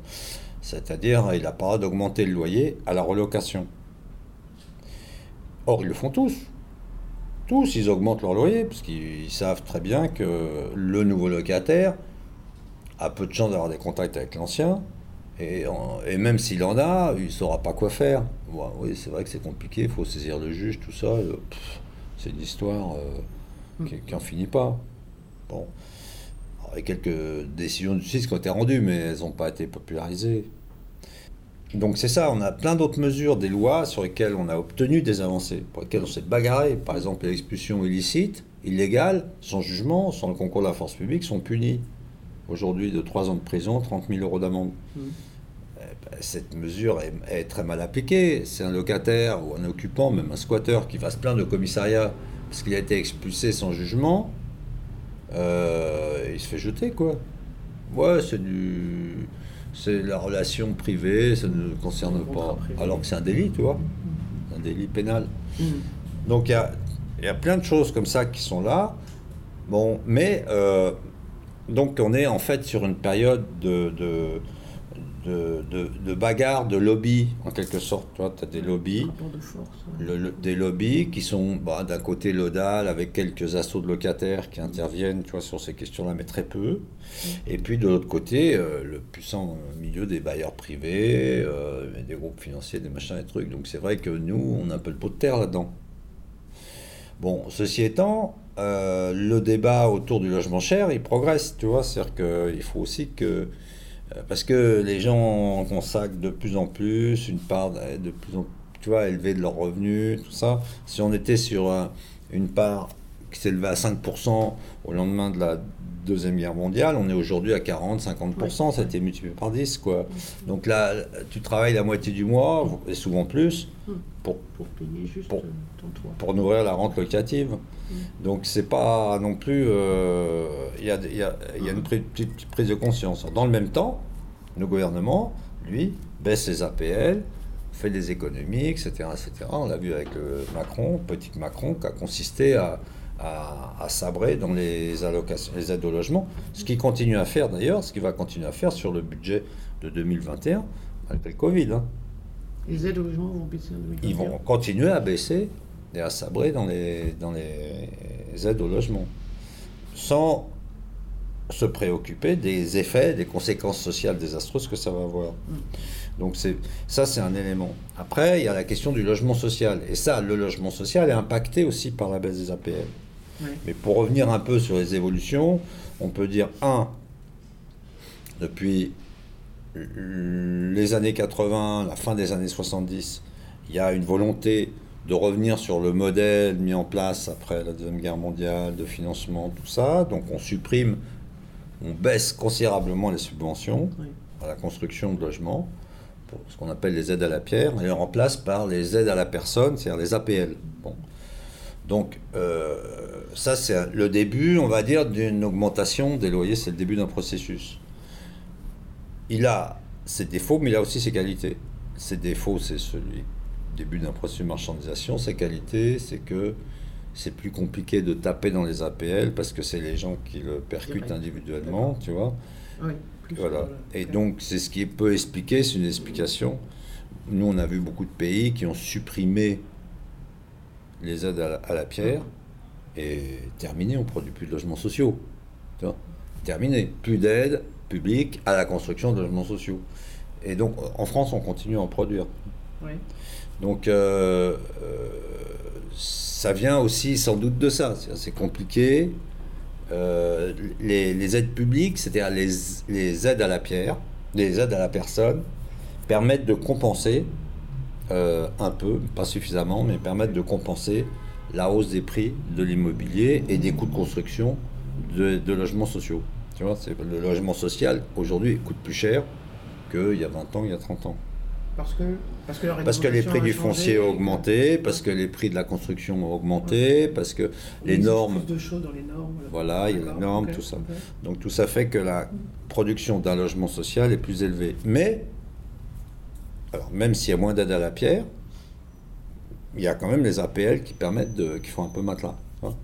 c'est-à-dire, il n'a pas d'augmenter le loyer à la relocation. Or, ils le font tous. Tous, ils augmentent leur loyer, parce qu'ils savent très bien que le nouveau locataire a peu de chances d'avoir des contacts avec l'ancien. Et, même s'il en a, il ne saura pas quoi faire. Ouais, oui, c'est vrai que c'est compliqué, il faut saisir le juge, tout ça. euh, c'est une histoire euh, qui, qui en finit pas. Bon. Alors, il y a quelques décisions de justice qui ont été rendues, mais elles n'ont pas été popularisées. Donc c'est ça, on a plein d'autres mesures, des lois sur lesquelles on a obtenu des avancées, pour lesquelles on s'est bagarré. Par exemple, les expulsions illicites, illégales, sans jugement, sans le concours de la force publique, sont punies. Aujourd'hui, de 3 ans de prison, 30 000 euros d'amende. Mhm. Eh ben, cette mesure est, est très mal appliquée. C'est un locataire ou un occupant, même un squatteur, qui va se plaindre au commissariat parce qu'il a été expulsé sans jugement. euh, il se fait jeter, quoi. Ouais, c'est du. C'est la relation privée, ça ne concerne pas. privé. Alors que c'est un délit, tu vois. Un délit pénal. Mm. Donc il y a, y a plein de choses comme ça qui sont là. Bon, mais euh, donc on est en fait sur une période de, de, de, de- de bagarre, de lobby en quelque sorte. Tu vois, as des lobbies. Rapport de force. ouais. Le- le- des lobbies qui sont bah, d'un côté l'ODAL avec quelques assauts de locataires qui interviennent tu vois, sur ces questions-là, mais très peu. Et puis de l'autre côté, euh, le puissant euh, milieu des bailleurs privés, euh, des groupes financiers, des machins et trucs. Donc c'est vrai que nous, on a un peu le pot de terre là-dedans. Bon, ceci étant, euh, le débat autour du logement cher, il progresse, tu vois. C'est-à-dire qu'il faut aussi que. Euh, Parce que les gens consacrent de plus en plus une part de plus en vois, élevée de leurs revenus, tout ça. Si on était sur un- une part qui s'élevait à 5% au lendemain de la Deuxième Guerre mondiale, on est aujourd'hui à 40-50%, ça a été multiplié par 10, quoi. Donc là, tu travailles la moitié du mois, et souvent plus, pour Pour payer juste Pour- ton toit. pour nourrir la rente locative. Donc c'est pas non plus. euh, Il y, a, y a- y a une petite, prise de conscience. Dans le même temps, le gouvernement, lui, baisse les APL, fait des économies, etc. etc. On l'a vu avec Macron, petit Macron, qui a consisté à, à, à sabrer dans les allocations, les aides au logement. Ce qu'il continue à faire d'ailleurs, ce qu'il va continuer à faire sur le budget de 2021, malgré le Covid. hein. Les aides au logement vont baisser en 2021. Ils vont continuer à baisser et à sabrer dans les, dans les aides au logement, sans se préoccuper des effets, des conséquences sociales désastreuses que ça va avoir. Donc c'est ça, c'est un élément. Après, il y a la question du logement social. Et ça, le logement social est impacté aussi par la baisse des APL. Ouais. Mais pour revenir un peu sur les évolutions, on peut dire, un, depuis les années 80, la fin des années 70, il y a une volonté de revenir sur le modèle mis en place après la Deuxième Guerre mondiale, de financement, tout ça. Donc on supprime, on baisse considérablement les subventions Oui. à la construction de logements, pour ce qu'on appelle les aides à la pierre, et les remplace par les aides à la personne, c'est-à-dire les APL. Bon. Donc, euh, ça, c'est le début, on va dire, d'une augmentation des loyers, c'est le début d'un processus. Il a ses défauts, mais il a aussi ses qualités. Ses défauts, c'est celui début d'un processus de marchandisation. Ses qualités, c'est que c'est plus compliqué de taper dans les APL parce que c'est les gens qui le percutent individuellement, tu vois. Oui, plus Voilà. Et donc, c'est ce qui peut expliquer, c'est une explication. Nous, on a vu beaucoup de pays qui ont supprimé les aides à la, à la pierre et terminé, on produit plus de logements sociaux. Tu vois terminé. Plus d'aide publique à la construction de logements sociaux. Et donc, en France, on continue à en produire. Donc, euh, euh, ça vient aussi sans doute de ça. C'est compliqué. Euh, les, les aides publiques, c'est-à-dire les, les aides à la pierre, les aides à la personne, permettent de compenser un peu, pas suffisamment, mais permettent de compenser la hausse des prix de l'immobilier et des coûts de construction de, de logements sociaux. Tu vois, le logement social, aujourd'hui, coûte plus cher qu'il y a 20 ans, il y a 30 ans. Parce que, parce que, la Parce que les prix du foncier ont augmenté, parce que les prix de la construction ont augmenté, parce que il les normes, plus de choses dans les normes. voilà, il y a les normes, tout ça. Donc tout ça fait que la production d'un logement social est plus élevée. Mais alors même s'il y a moins d'aide à la pierre, il y a quand même les APL qui permettent de, qui font un peu matelas. hein.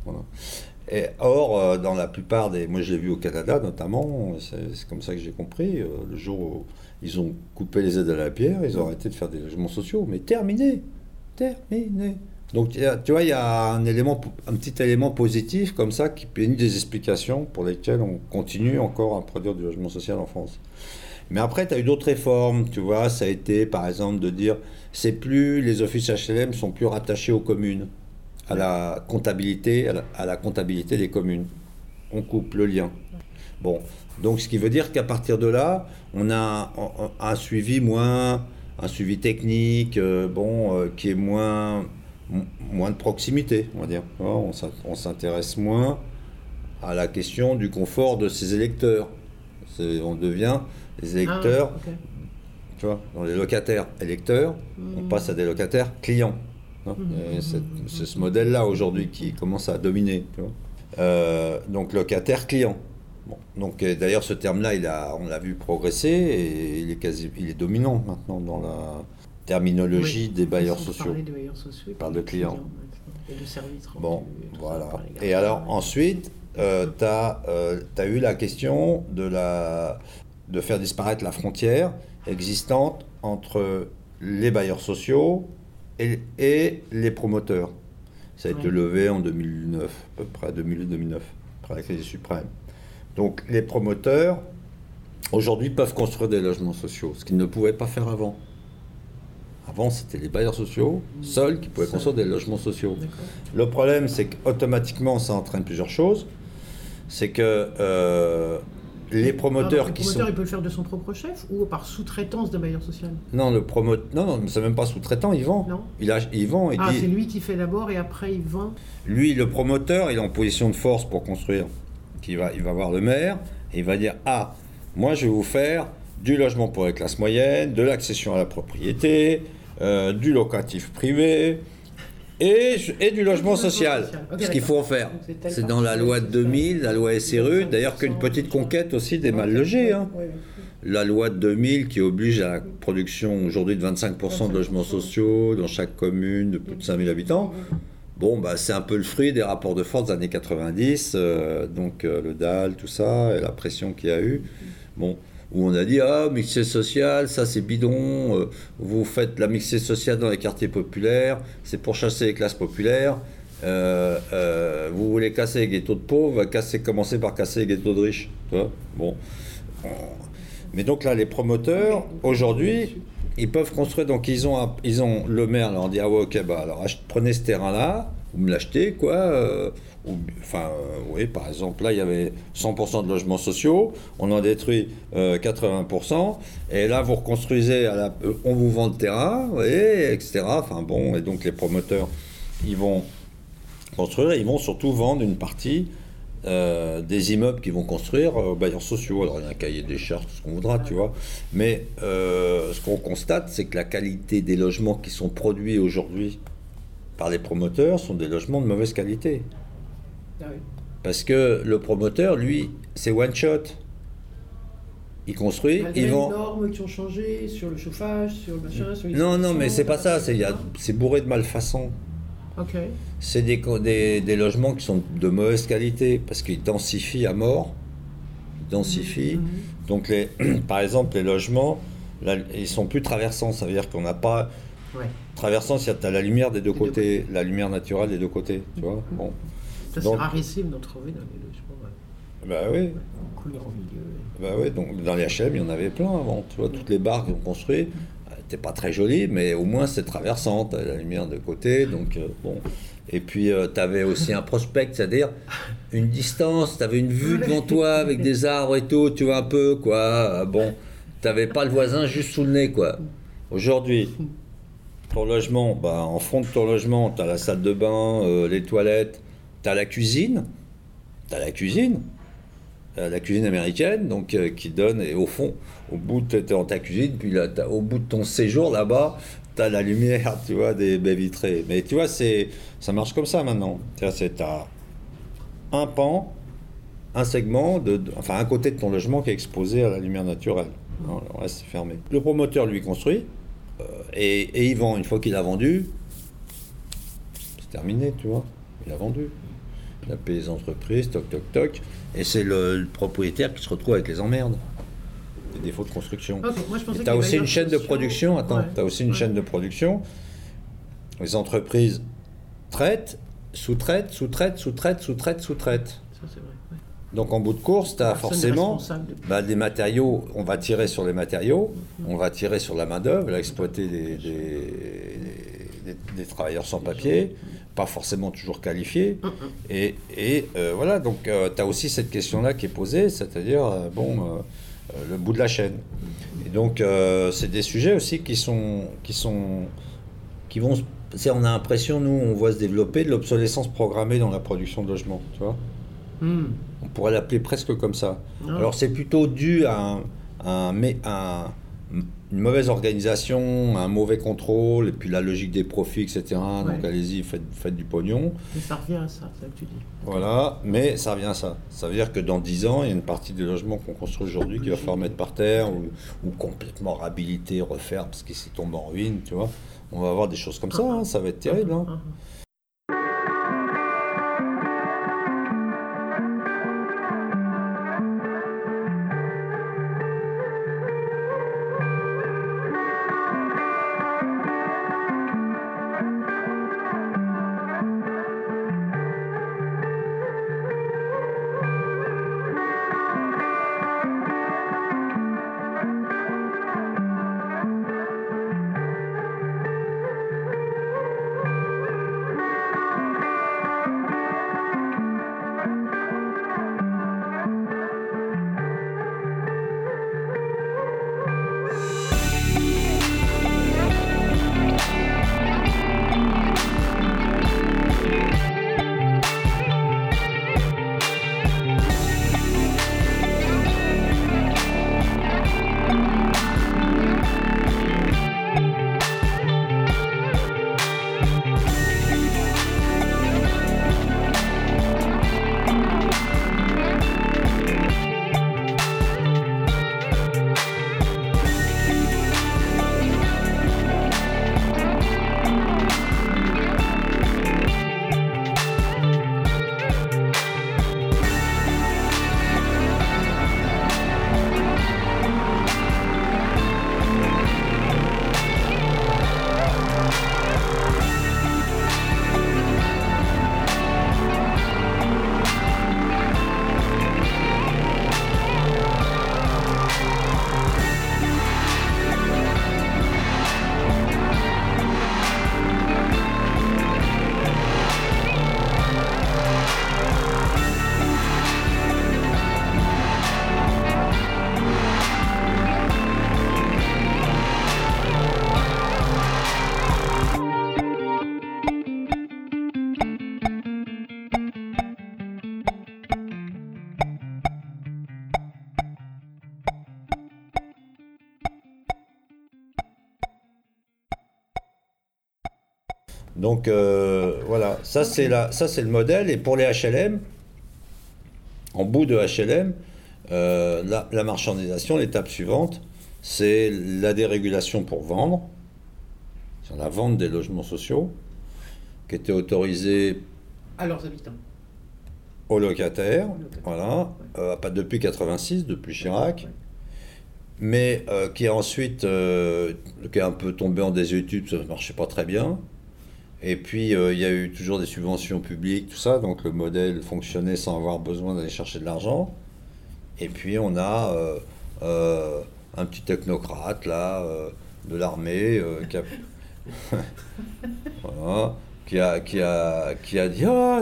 Et or, euh, dans la plupart des, moi je l'ai vu au Canada notamment, c'est comme ça que j'ai compris, euh, le jour où ils ont coupé les aides à la pierre, ils ont arrêté de faire des logements sociaux, mais terminé, terminé. Donc tu vois, il y a un élément, un petit élément positif comme ça qui est une des explications pour lesquelles on continue encore à produire du logement social en France. Mais après, tu as eu d'autres réformes, tu vois, ça a été par exemple de dire, c'est plus, les offices HLM sont plus rattachés aux communes, à la comptabilité, à la, à la comptabilité des communes. On coupe le lien. Bon, donc ce qui veut dire qu'à partir de là, on a un, un suivi moins, un suivi technique, euh, bon, euh, qui est moins, moins de proximité, on va dire. Vois, On s'in- on s'intéresse moins à la question du confort de ses électeurs. On devient les électeurs, Ah, ok. Tu vois, dans les locataires électeurs, on Mhm. passe à des locataires clients. hein. Et c'est ce modèle-là aujourd'hui qui commence à dominer. tu vois. Euh, donc locataire client. Bon, donc euh, d'ailleurs ce terme-là, il a, on l'a vu progresser et il est quasi, il est dominant maintenant dans la terminologie Oui. des bailleurs sociaux. des bailleurs sociaux. Parle de clients. Et de services. Bon, voilà. Et alors ensuite, tu as, eu la question de, la, de faire disparaître la frontière existante entre les bailleurs sociaux et, et les promoteurs. Ça a été levé en 2009, à peu près 2008-2009, après la crise suprême. Donc les promoteurs, aujourd'hui, peuvent construire des logements sociaux, ce qu'ils ne pouvaient pas faire avant. Avant, c'était les bailleurs sociaux seuls qui pouvaient construire des logements sociaux. Le problème, c'est qu'automatiquement, ça entraîne plusieurs choses. C'est que euh, les promoteurs Ah, qui le promoteur, sont... il peut le faire de son propre chef ou par sous-traitance de bailleur social Non, le promoteur... Non, non, c'est même pas sous-traitant, il vend. Non Il, ach- il vend, il Ah, dit... c'est lui qui fait d'abord et après il vend. Lui, le promoteur, il est en position de force pour construire. Il va, il va voir le maire et il va dire Ah, moi je vais vous faire du logement pour les classes moyennes, de l'accession à la propriété, euh, du locatif privé et, du logement social. Ce qu'il faut en faire. C'est dans la loi de ça. 2000, la loi SRU, d'ailleurs qu'une petite conquête aussi des mal logés. hein. La loi de 2000 qui oblige à la production aujourd'hui de 25% de logements sociaux dans chaque commune de plus de 5000 habitants. Bon, bah, c'est un peu le fruit des rapports de force des années 90, euh, donc euh, le DAL, tout ça, et la pression qu'il y a eu. Bon, où on a dit Ah, mixité sociale, ça c'est bidon, euh, vous faites la mixité sociale dans les quartiers populaires, c'est pour chasser les classes populaires. Euh, euh, vous voulez casser les ghettos de pauvres, casser, commencer par casser les ghettos de riches. Bon. Mais donc là, les promoteurs, aujourd'hui, ils peuvent construire. Donc ils ont, ils ont le maire leur dit ah ouais ok bah alors prenez ce terrain-là, vous me l'achetez quoi. Euh, enfin euh, oui par exemple là il y avait 100% de logements sociaux, on en détruit euh, 80% et là vous reconstruisez, euh, on vous vend le terrain, et etc. Enfin bon et donc les promoteurs ils vont construire, ils vont surtout vendre une partie euh, des immeubles qu'ils vont construire euh, aux bailleurs sociaux. Alors il y a un cahier des charges, tout ce qu'on voudra, tu vois. Mais euh, ce qu'on constate, c'est que la qualité des logements qui sont produits aujourd'hui par les promoteurs sont des logements de mauvaise qualité. Ah oui. Parce que le promoteur, lui, c'est one shot. Il construit, Malgré il les vend. normes qui ont changé sur le chauffage, sur le machin, sur les Non, non, mais c'est pas ça. C'est bourré de malfaçons. Ok. C'est des, co- des, des logements qui sont de mauvaise qualité parce qu'ils densifient à mort. Ils densifient. Mhm. Donc, les, par exemple, les logements, là, ils sont plus traversants. Ça veut dire qu'on n'a pas. Ouais. Traversant, c'est tu as la lumière des deux Des deux côtés, la lumière naturelle des deux côtés. Tu vois bon. C'est Donc- rarissime d'en trouver dans les logements. ouais. Bah oui. En couleur au milieu. Bah oui. Donc, dans les HLM, il y en avait plein avant. Tu vois, toutes les barres qu'ils ont construites n'étaient pas très jolies, mais au moins c'est traversant. Tu la lumière de côté. Donc, euh, bon. Et puis, tu avais aussi un prospect, c'est-à-dire une distance, tu avais une vue devant toi avec des arbres et tout, tu vois un peu, quoi. Euh, Bon, tu n'avais pas le voisin juste sous le nez, quoi. Aujourd'hui, ton logement, bah, en fond de ton logement, tu as la salle de bain, euh, les toilettes, tu as la cuisine, tu la cuisine, euh, la cuisine américaine, donc euh, qui donne, et au fond, au bout de ta cuisine, puis là, au bout de ton séjour là-bas, tu as la lumière, tu vois, des baies vitrées. Mais tu vois, c'est, ça marche comme ça maintenant. C'est un pan, un segment, de, enfin un côté de ton logement qui est exposé à la lumière naturelle. Non, le reste, fermé. Le promoteur, lui, construit. Euh, et, et il vend. Une fois qu'il a vendu, c'est terminé, tu vois. Il a vendu. Payé les entreprises, toc, toc, toc. Et c'est le, le propriétaire qui se retrouve avec les emmerdes. Les défauts de construction. Moi, je as les aussi une chaîne de production. Attends, Ouais. tu as aussi une Ouais. chaîne de production. Les entreprises traitent, sous-traitent, sous-traitent, sous-traitent, sous-traitent, sous-traitent. Ça, c'est vrai. ouais. Donc en bout de course, tu as forcément bah, des matériaux. On va tirer sur les matériaux, on va tirer sur la main-d'œuvre, exploiter des, des- des- des travailleurs sans papier, pas forcément toujours qualifiés. Et, et, euh, voilà, donc tu as aussi cette question-là qui est posée, c'est-à-dire, euh, bon, euh, euh, le bout de la chaîne. Et donc, euh, c'est des sujets aussi qui sont. Qui sont qui vont, on a l'impression, nous, on voit se développer de l'obsolescence programmée dans la production de logements, tu vois. Hmm. On pourrait l'appeler presque comme ça. Ah. Alors c'est plutôt dû à, un- un- mais un- une mauvaise organisation, un mauvais contrôle, et puis la logique des profits, etc. Donc allez-y, faites, faites du pognon. Mais ça revient à ça, c'est ça que tu dis. Voilà, mais ça revient à ça. Ça veut dire que dans 10 ans, il y a une partie des logements qu'on construit aujourd'hui qui va falloir mettre par terre ou, ou complètement réhabiliter, refaire parce qu'ils s'y tombent en ruine, tu vois. On va avoir des choses comme ça, hein, ça va être terrible. hein. Donc euh, voilà, ça c'est la, ça c'est le modèle. Et pour les HLM, en bout de HLM, euh, la, la marchandisation, l'étape suivante, c'est la dérégulation pour vendre, c'est la vente des logements sociaux, qui était autorisée À leurs habitants. aux locataires, Aux locataires, voilà, euh, pas depuis 86, depuis Chirac, mais euh, qui a ensuite, euh, qui est un peu tombé en désuétude, ça ne marchait pas très bien. Et puis, euh, il y a eu toujours des subventions publiques, tout ça, donc le modèle fonctionnait sans avoir besoin d'aller chercher de l'argent. Et puis, on a euh, euh, un petit technocrate, là, de l'armée, qui a... qui a, qui a, dit Ah,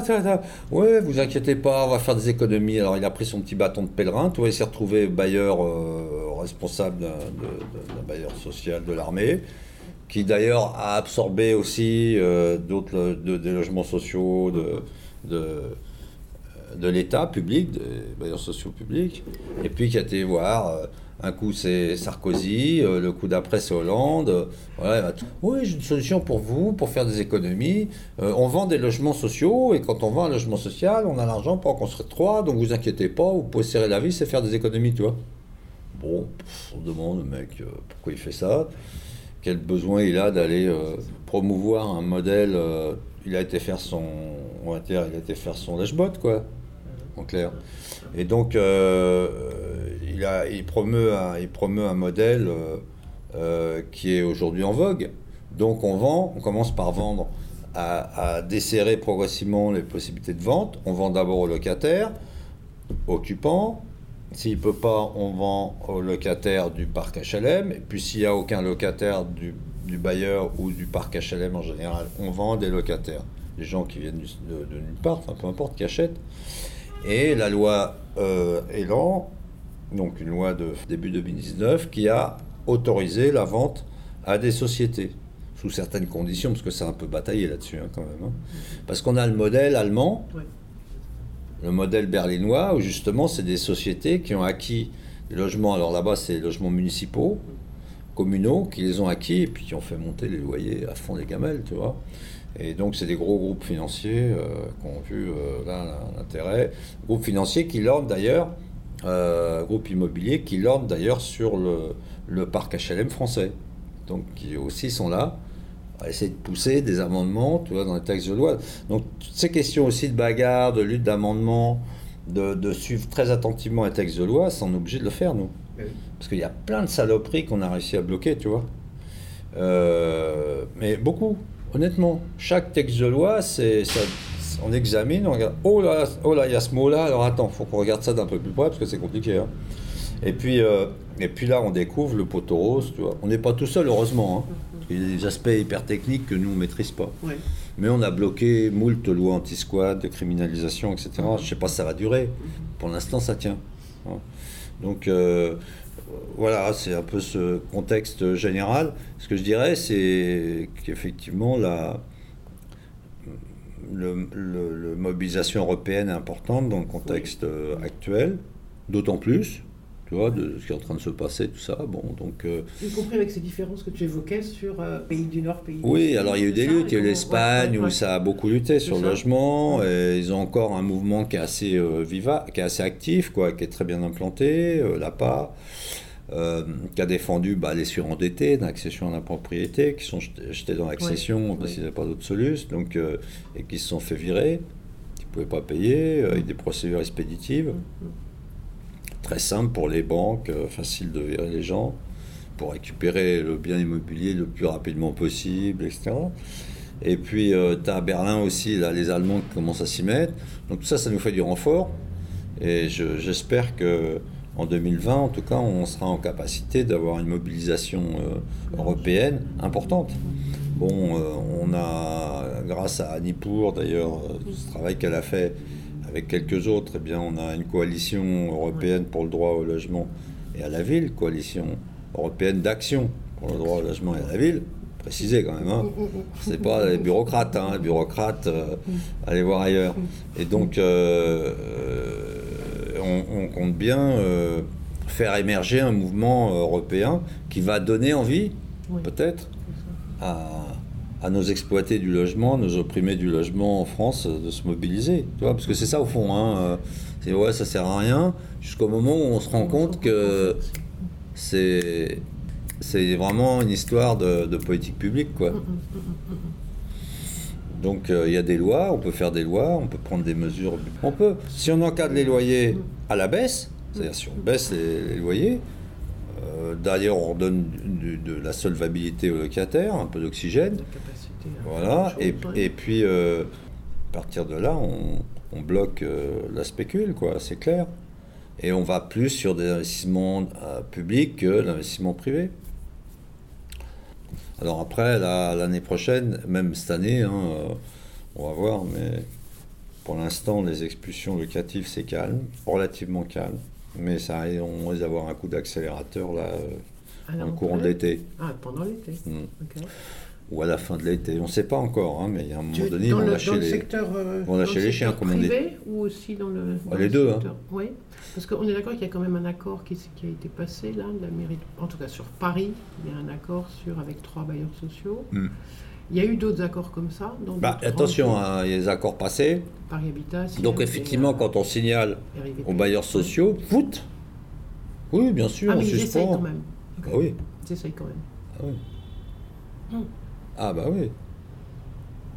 ouais, vous inquiétez pas, on va faire des économies. Alors, il a pris son petit bâton de pèlerin, tu vois, il s'est retrouvé bailleur responsable d'un bailleur social de l'armée, qui d'ailleurs a absorbé aussi euh, d'autres de- des logements sociaux de, de, de l'État public, des bailleurs sociaux publics, et puis qui a été voir. euh, un coup c'est Sarkozy, euh, le coup d'après c'est Hollande. euh, voilà, oui, j'ai une solution pour vous, pour faire des économies. Euh, on vend des logements sociaux et quand on vend un logement social, on a l'argent pour en construire trois, donc vous inquiétez pas, vous pouvez serrer la vis et faire des économies, tu vois. Bon, on demande mec euh, pourquoi il fait ça? Quel besoin il a d'aller euh, promouvoir un modèle. euh, il a été faire son, on va dire, il a été faire son quoi, en clair. Et donc, euh, il, a, il, promeut un, il promeut un modèle qui est aujourd'hui en vogue. Donc, on vend, on commence par vendre à, à desserrer progressivement les possibilités de vente. On vend d'abord aux locataires, occupants. S'il ne peut pas, on vend aux locataires du parc HLM. Et puis s'il n'y a aucun locataire du, du bailleur ou du parc HLM en général, on vend des locataires. Les gens qui viennent de, nulle part, peu importe, qui achètent. Et la loi euh, Elan, donc une loi de début 2019, qui a autorisé la vente à des sociétés, sous certaines conditions, parce que c'est un peu bataillé là-dessus hein, quand même. hein. Parce qu'on a le modèle allemand. Le modèle berlinois, où justement c'est des sociétés qui ont acquis des logements, alors là-bas c'est des logements municipaux, communaux, qui les ont acquis et puis qui ont fait monter les loyers à fond des gamelles, tu vois. Et donc c'est des gros groupes financiers euh, qui ont vu euh, là l'intérêt. Groupes financiers qui lornent d'ailleurs, euh, groupes immobiliers qui lornent d'ailleurs sur le, le parc HLM français. Donc qui aussi sont là à essayer de pousser des amendements, tu vois, dans les textes de loi. Donc toutes ces questions aussi de bagarre, de lutte d'amendement, de, de suivre très attentivement les textes de loi, c'est on est obligé de le faire, nous. Oui. Parce qu'il y a plein de saloperies qu'on a réussi à bloquer, tu vois. Euh, mais beaucoup, honnêtement. Chaque texte de loi, c'est, ça- on examine, on regarde. Oh là, oh là, il y a ce mot-là. Alors attends, faut qu'on regarde ça d'un peu plus près parce que c'est compliqué. hein. Et puis, euh, et puis là, on découvre le poteau rose, tu vois. On n'est pas tout seul, heureusement. hein. Il y a des aspects hyper techniques que nous on maîtrise pas. Ouais. Mais on a bloqué moult lois anti-squat, de criminalisation, etc. Je sais pas si ça va durer. Pour l'instant, ça tient. Donc euh, voilà, c'est un peu ce contexte général. Ce que je dirais, c'est qu'effectivement, la le, le- le mobilisation européenne est importante dans le contexte actuel, d'autant plus, tu vois, de ce qui est en train de se passer, tout ça. Bon, donc euh, Y compris avec ces différences que tu évoquais sur euh, pays du Nord, pays du oui, Sud, alors il y a eu des luttes. Il y a eu l'Espagne ouais, où ça a beaucoup lutté sur le logement. Et ils ont encore un mouvement qui est assez euh, viva, qui est assez actif, quoi, qui est très bien implanté. Euh, L'APA, qui a défendu bah, les surendettés d'accession à la propriété, qui sont jetés dans l'accession parce oui. qu'ils n'avaient pas d'autre solution, donc et qui se sont fait virer, qui ne pouvaient pas payer, euh, avec des procédures expéditives. Très simple pour les banques, euh, facile de virer les gens, pour récupérer le bien immobilier le plus rapidement possible, etc. Et puis, tu as Berlin aussi, là, les Allemands qui commencent à s'y mettre. Donc tout ça, ça nous fait du renfort. Et je- j'espère que en 2020, en tout cas, on sera en capacité d'avoir une mobilisation euh, européenne importante. Bon, euh, on a, grâce à Annie Pour, d'ailleurs, euh, ce travail qu'elle a fait avec quelques autres, eh bien, on a une coalition européenne pour le droit au logement et à la ville, coalition européenne d'action pour le droit au logement et à la ville. Préciser quand même, hein. c'est pas les bureaucrates, hein. les bureaucrates, euh, allez voir ailleurs. Et donc, euh, euh, on, on compte bien euh, faire émerger un mouvement européen qui va donner envie, Oui. peut-être, à, à nos exploités du logement, nos opprimés du logement en France, de se mobiliser. Tu vois, parce que c'est ça au fond. Hein, euh, c'est ouais, ça sert à rien, jusqu'au moment où on se rend compte que c'est c'est vraiment une histoire de, de politique publique, quoi. Donc euh, il y a des lois, on peut faire des lois, on peut prendre des mesures. On peut, si on encadre les loyers à la baisse, c'est-à-dire si on baisse les, les loyers, euh, d'ailleurs on donne du- de la solvabilité aux locataires, un peu d'oxygène, voilà, faire des et, choses, ouais. et puis euh, à partir de là, on, on bloque euh, la spécule, quoi, c'est clair. Et on va plus sur des investissements euh, publics que l'investissement privé. Alors après, la- l'année prochaine, même cette année, hein, on va voir, mais pour l'instant, les expulsions locatives, c'est calme, relativement calme. Mais ça, on risque d'avoir un coup d'accélérateur là, la le courant de l'été, Ah, pendant l'été. Mm. Ou à la fin de l'été. On ne sait pas encore, hein, mais il y a un moment Tu- donné, ils dans vont le, lâcher les... secteur, euh, vont lâcher le les chiens, secteur comme on dit. privé ou aussi dans le. dans les le deux, hein. secteur- Oui, parce qu'on est d'accord qu'il y a quand même un accord qui, a été passé là, de la mairie, de- en tout cas sur Paris, il y a un accord sur avec trois bailleurs sociaux. Mm. Il y a eu d'autres accords comme ça dans Bah, attention, hein, il y a les accords passés. Paris Habitat. Donc effectivement, euh, quand on signale RIVP. aux bailleurs sociaux, foot Oui, bien sûr, Ah, on ils suspend. quand même. Ah oui. Ils essayent quand même. Ah oui. Mm. Ah bah oui.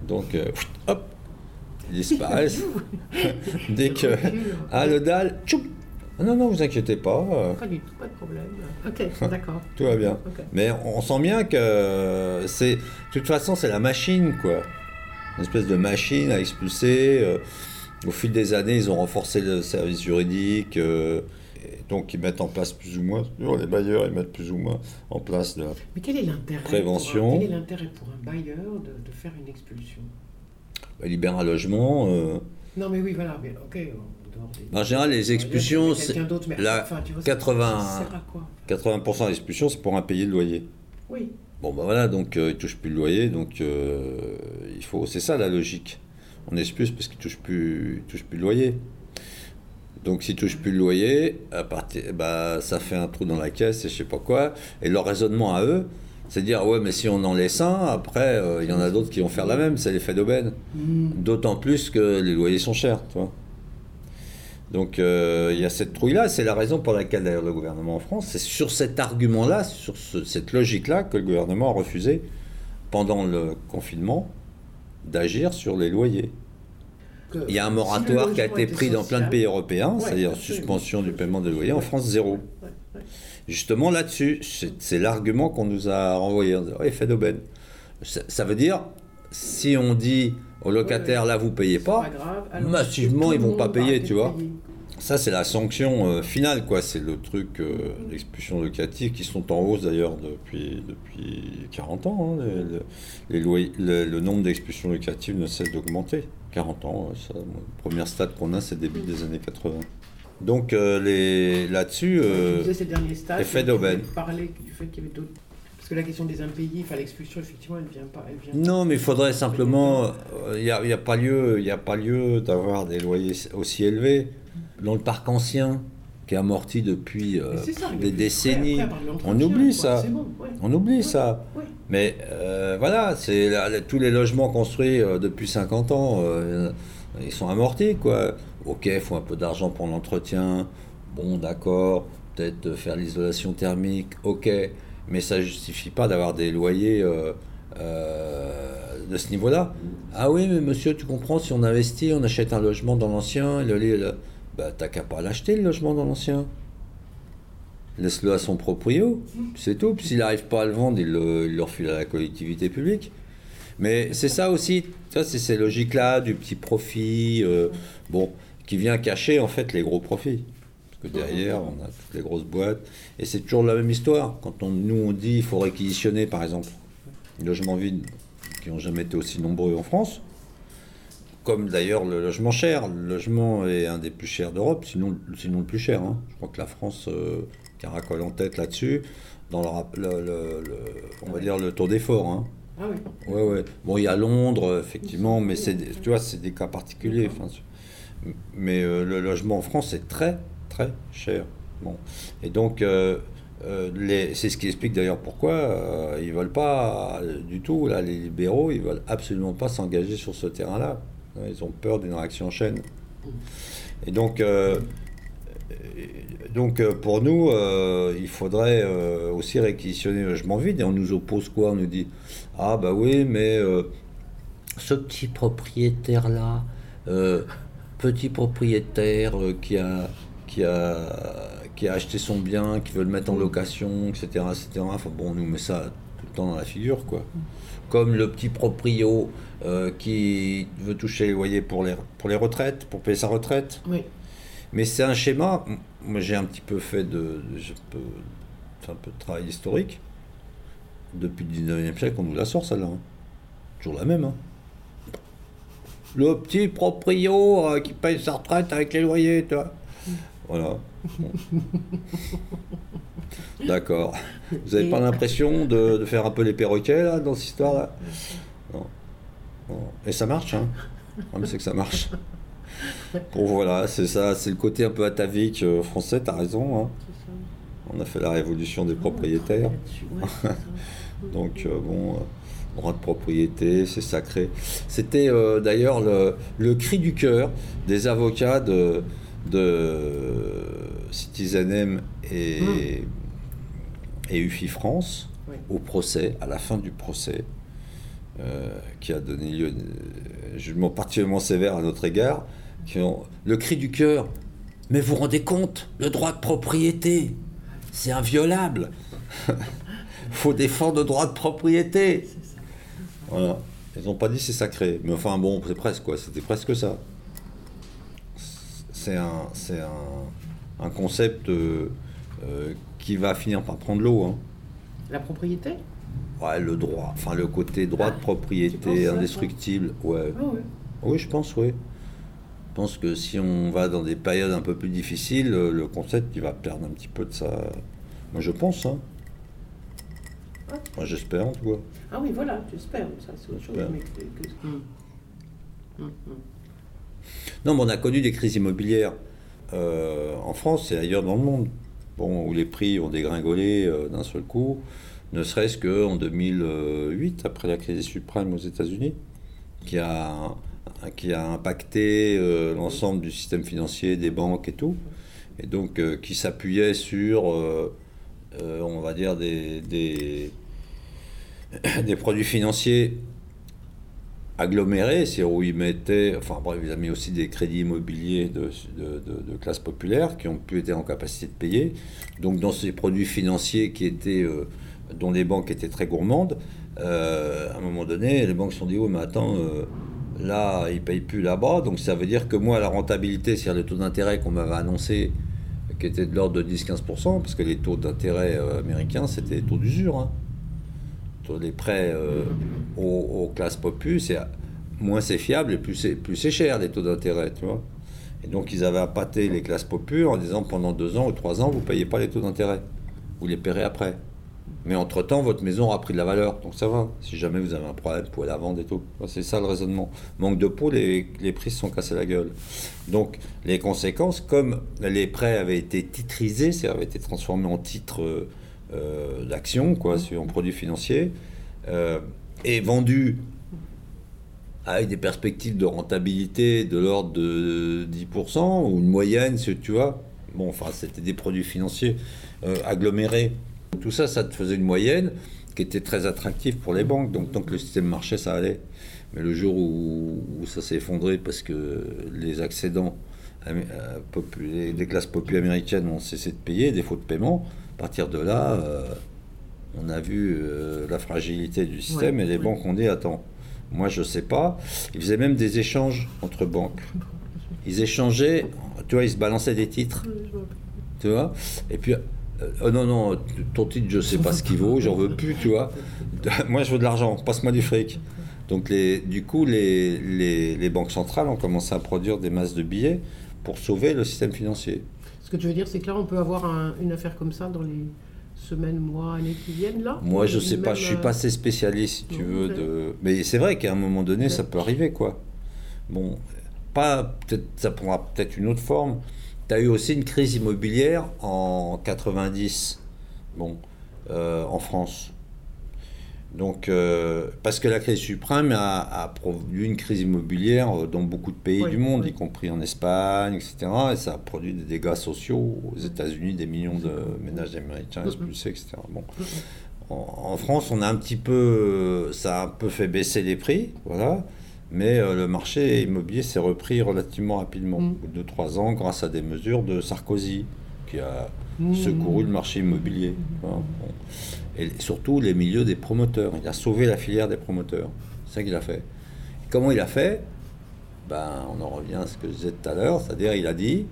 Donc, euh, hop, ils disparaissent. Dès que... Ah, le dalle, tchoup Ah Non, non, vous inquiétez pas, euh, Pas du tout, pas de problème. Ok, d'accord. tout va bien. Mais on sent bien que c'est... De toute façon, c'est la machine, quoi. Une espèce de machine à expulser. euh, au fil des années, ils ont renforcé le service juridique. Donc, ils mettent en place plus ou moins... Les bailleurs, ils mettent plus ou moins en place de la Mais quel est l'intérêt Prévention. pour un- Quel est l'intérêt pour un bailleur de, de faire une expulsion? Bah, libère un logement. euh, Non, mais oui, voilà, mais ok. En, des- général, les expulsions, c'est quelqu'un d'autre, mais la enfin, tu vois, ça- 80 ça sert à quoi 80% d'expulsions, c'est pour impayé de loyer. Oui. Bon, ben voilà, donc euh, ils touchent plus le loyer, donc euh, il faut. C'est ça la logique. On expulse parce qu'ils touchent plus, ils touchent plus le loyer. Donc s'ils touchent plus le loyer, à partir, bah, ça fait un trou dans la caisse et je sais pas quoi. Et leur raisonnement à eux, c'est de dire ouais, mais si on en laisse un, après euh, il y en a d'autres qui vont faire la même. C'est l'effet d'aubaine. Mm. D'autant plus que les loyers sont chers, tu vois. Donc euh, il y a cette trouille-là, c'est la raison pour laquelle d'ailleurs le gouvernement en France, c'est sur cet argument-là, sur ce- cette logique-là que le gouvernement a refusé pendant le confinement d'agir sur les loyers. Il y a un moratoire qui a été pris dans plein de pays européens, c'est-à-dire suspension du paiement des loyers, en France zéro. Justement là-dessus, c'est c'est l'argument qu'on nous a renvoyé. On dit, effet d'aubaine. Ça, ça veut dire, si on dit aux locataires, là, vous payez pas, grave, alors massivement, ils vont monde pas payer, tu vois. payer. Ça, c'est la sanction euh, finale, quoi. C'est le truc euh, d'expulsion locative qui sont en hausse d'ailleurs depuis, depuis 40 ans. hein. Les- les- les loyers- le, le nombre d'expulsions locatives ne cesse d'augmenter. 40 ans, ouais, ça, le premier stade qu'on a, c'est début des années 80. Donc euh, là-dessus, euh, effet d'aubaine. parlais du fait qu'il y avait d'autres. Parce que la question des impayés, enfin l'expulsion, effectivement, elle vient pas. Elle vient non, mais il faudrait simplement, il n'y a, y a pas lieu, y a pas lieu d'avoir des loyers aussi élevés dans le parc ancien qui est amorti depuis euh, ça, des décennies. après, On oublie ça. C'est bon, ouais. On oublie Ouais, ça. ouais. Mais euh, voilà, c'est tous les logements construits euh, depuis 50 ans, ils sont amortis, quoi. Ok, il faut un peu d'argent pour l'entretien. Bon, d'accord. Peut-être faire l'isolation thermique. Ok. Mais ça justifie pas d'avoir des loyers de ce niveau-là. Ah oui, mais monsieur, tu comprends, si on investit, on achète un logement dans l'ancien, le, le- bah, t'as qu'à pas l'acheter, le logement dans l'ancien. Laisse-le à son proprio, c'est tout. Puis s'il n'arrive pas à le vendre, il le, il le refile à la collectivité publique. Mais c'est ça aussi, ça c'est ces logiques-là du petit profit, euh, bon, qui vient cacher en fait les gros profits. Parce que derrière, on a toutes les grosses boîtes. Et c'est toujours la même histoire. Quand on, nous on dit qu'il faut réquisitionner, par exemple, les logements vides qui n'ont jamais été aussi nombreux en France, comme d'ailleurs le logement cher. Le logement est un des plus chers d'Europe, sinon, sinon le plus cher. hein. Je crois que la France euh, caracole en tête là-dessus, dans le, le- le- le- on va dire le taux d'effort. hein. Ah oui. Ouais, ouais. Bon, il y a Londres, effectivement, mais c'est, des- tu vois, c'est des cas particuliers. enfin, mais euh, le logement en France est très, très cher. Bon. Et donc, euh, euh, les- c'est ce qui explique d'ailleurs pourquoi ils veulent pas du tout, là, les libéraux, ils veulent absolument pas s'engager sur ce terrain-là. Ils ont peur d'une réaction en chaîne. Et donc, euh, donc euh, pour nous, euh, il faudrait aussi réquisitionner le logement vide. Et on nous oppose quoi? On nous dit Ah, bah oui, mais ce petit propriétaire-là, petit propriétaire qui, a, qui, a, qui a acheté son bien, qui veut le mettre en location, etc. etc. Enfin bon, on nous met ça tout le temps dans la figure, quoi. Comme le petit proprio euh, qui veut toucher les loyers pour les, pour les retraites, pour payer sa retraite. Oui. Mais c'est un schéma. Moi, j'ai un petit peu fait de, un peu de travail historique. Depuis le 19e siècle, on nous la sort celle-là. hein. Toujours la même. hein. Le petit proprio euh, qui paye sa retraite avec les loyers, tu vois. Voilà. D'accord. Vous n'avez pas l'impression de, faire un peu les perroquets là dans cette histoire-là? Non. Et ça marche, hein? C'est que ça marche. Bon, voilà, c'est ça, c'est le côté un peu atavique euh, français, t'as raison. hein. On a fait la révolution des propriétaires. Donc, euh, bon, euh, droit de propriété, c'est sacré. C'était d'ailleurs le, le cri du cœur des avocats de, de Citizen M et, et UFI France, Oui. au procès, à la fin du procès, euh, qui a donné lieu à un jugement particulièrement sévère à notre égard, qui ont le cri du cœur. Mais vous rendez compte, le droit de propriété, c'est inviolable. faut défendre le droit de propriété. Voilà. Ils n'ont pas dit c'est sacré, mais enfin bon, c'est presque quoi, c'était presque ça. C'est un, c'est un, un concept euh, euh, qui va finir par prendre l'eau. hein. La propriété? Ouais, le droit, enfin le côté droit de Ah, propriété ça, indestructible, ouais. Ah oui. Oui, je pense, oui. Je pense que si on va dans des périodes un peu plus difficiles, euh, le concept il va perdre un petit peu de sa. Moi je pense, hein. Ouais. Moi j'espère en tout cas. Ah oui, voilà, j'espère. Ça, c'est autre chose. J'espère. Mais que- que-. Non, mais on a connu des crises immobilières euh, en France et ailleurs dans le monde, où les prix ont dégringolé euh, d'un seul coup, ne serait-ce qu'en 2008, après la crise suprême aux États-Unis, qui a, impacté euh, l'ensemble du système financier, des banques et tout, et donc qui s'appuyait sur, on va dire, des, des, des produits financiers aggloméré, c'est où ils mettaient, enfin bref, il a mis aussi des crédits immobiliers de, classe populaire qui ont pu être en capacité de payer. Donc dans ces produits financiers qui étaient, euh, dont les banques étaient très gourmandes, euh, à un moment donné, les banques se sont dit, oh mais attends, euh, là, ils ne payent plus là-bas, donc ça veut dire que moi, la rentabilité, c'est-à-dire le taux d'intérêt qu'on m'avait annoncé, qui était de l'ordre de 10-15%, parce que les taux d'intérêt américains, c'était les taux d'usure. Hein. Taux des prêts euh, aux, classes c'est moins c'est fiable et plus c'est plus c'est cher les taux d'intérêt, tu vois. Et donc ils avaient appâté les classes populaires en disant pendant deux ans ou trois ans vous payez pas les taux d'intérêt, vous les paierez après. Mais entre temps votre maison aura pris de la valeur, donc ça va. Si jamais vous avez un problème, vous pouvez la vendre et tout. C'est ça le raisonnement. Manque de peau, les, les prix se sont cassés la gueule. Donc les conséquences, comme les prêts avaient été titrisés, c'est-à-dire avaient été transformés en titres euh, euh, d'action, quoi, sur- en produits financiers, euh, et vendus avec des perspectives de rentabilité de l'ordre de 10% ou une moyenne, si tu vois. Bon, enfin, c'était des produits financiers euh, agglomérés. Tout ça, ça te faisait une moyenne qui était très attractive pour les banques. Donc, tant que le système marchait, ça allait. Mais le jour où, où ça s'est effondré parce que les accédants des classes populaires américaines ont cessé de payer, défaut de paiement, à partir de là, euh, on a vu euh, la fragilité du système Ouais, et les ouais. banques ont dit attends, moi je sais pas. Ils faisaient même des échanges entre banques. Ils échangeaient, tu vois, ils se balançaient des titres, tu vois. Et puis, euh, oh non, non, ton titre, je sais pas ce qu'il vaut, j'en veux plus, tu vois. Moi je veux de l'argent, passe-moi du fric. Donc les, du coup, les, les, les banques centrales ont commencé à produire des masses de billets pour sauver le système financier. Ce que tu veux dire, c'est que là, on peut avoir un- une affaire comme ça dans les semaines, mois, années qui viennent, là Moi, je sais pas, je suis euh, pas assez spécialiste, si tu non, veux. De... Mais c'est vrai qu'à un moment donné, ça peut arriver, quoi. Bon, pas peut-être, ça prendra peut-être une autre forme. Tu as eu aussi une crise immobilière en 90, bon, euh, en France. Donc, euh, parce que la crise suprême a, a produit une crise immobilière euh, dans beaucoup de pays Oui, du monde, oui. y compris en Espagne, etc. Et ça a produit des dégâts sociaux aux États-Unis, des millions de ménages américains expulsés, etc. Bon. En, en France, on a un petit peu, ça a un peu fait baisser les prix, voilà. Mais euh, le marché immobilier s'est repris relativement rapidement, Mm. au bout de 2-3 ans, grâce à des mesures de Sarkozy, qui a Mm. secouru le marché immobilier. voilà. Bon. Et surtout les milieux des promoteurs. Il a sauvé la filière des promoteurs. C'est ça qu'il a fait. Et comment il a fait? Ben, On en revient à ce que je disais tout à l'heure, c'est-à-dire il a dit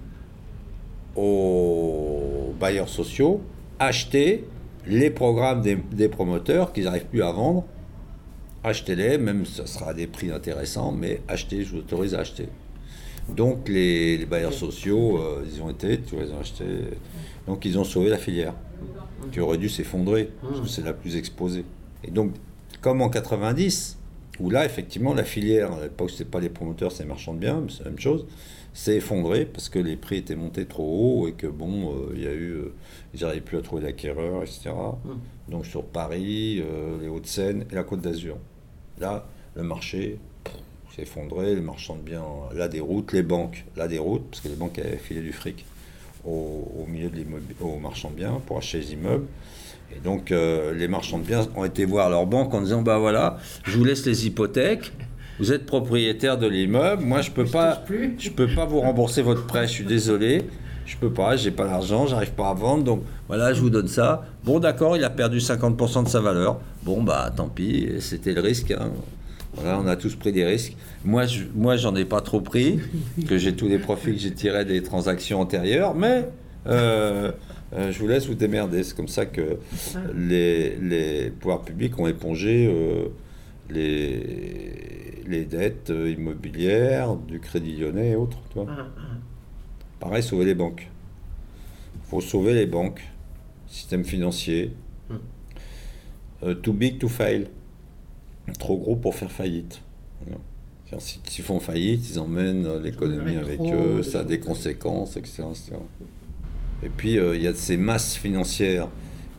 aux bailleurs sociaux, achetez les programmes des, des promoteurs qu'ils n'arrivent plus à vendre, achetez-les, même ce sera à des prix intéressants, mais achetez, je vous autorise à acheter. Donc les, les bailleurs sociaux, euh, ils ont été, tu ils ont acheté. Donc ils ont sauvé la filière, qui aurait dû s'effondrer, parce que c'est la plus exposée. Et donc, comme en 90, où là, effectivement, la filière, à l'époque, c'était pas les promoteurs, c'est les marchands de biens, mais c'est la même chose, s'est effondrée parce que les prix étaient montés trop haut et que, bon, euh, il y a eu. euh, ils n'arrivaient plus à trouver d'acquéreurs, etc. Donc sur Paris, euh, les Hauts-de-Seine et la Côte d'Azur. Là, le marché s'est effondré, les marchands de biens, la déroute, les banques, la déroute, parce que les banques avaient filé du fric, au, au milieu de aux marchands de biens pour acheter les immeubles. Et donc, euh, les marchands de biens ont été voir leur banque en disant Bah voilà, je vous laisse les hypothèques, vous êtes propriétaire de l'immeuble, moi je peux Je pas. plus. Je peux pas vous rembourser votre prêt, je suis désolé. Je peux pas, j'ai pas l'argent, j'arrive pas à vendre, donc voilà, je vous donne ça. Bon, d'accord, il a perdu 50% de sa valeur. Bon, bah tant pis, c'était le risque. hein. Voilà, on a tous pris des risques. Moi, je, moi, j'en ai pas trop pris, que j'ai tous les profits que j'ai tirés des transactions antérieures, mais euh, euh, je vous laisse vous démerder. C'est comme ça que les, les pouvoirs publics ont épongé euh, les, les dettes immobilières, du Crédit Lyonnais et autres. Pareil, sauver les banques. Il faut sauver les banques, système financier. Hmm. Too big to fail. Trop gros pour faire faillite. S'ils font faillite, ils emmènent euh, l'économie avec eux, ça a des conséquences, etc. etc. Et puis, euh, il y a ces masses financières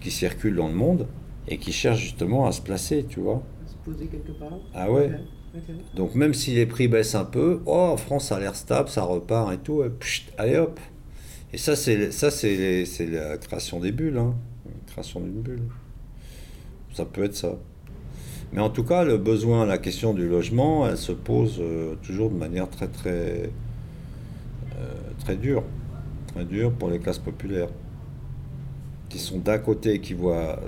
qui circulent dans le monde et qui cherchent justement à se placer, tu vois. Se poser quelque part. Ah ouais donc même si les prix baissent un peu, oh, en France ça a l'air stable, ça repart et tout, et pchit, allez hop. Et ça c'est ça c'est les- c'est la création des bulles, hein. La création d'une bulle. Ça peut être ça. Mais en tout cas, le besoin, la question du logement, elle se pose euh, toujours de manière très très euh, très dure, très dure pour les classes populaires, qui sont d'un côté qui voient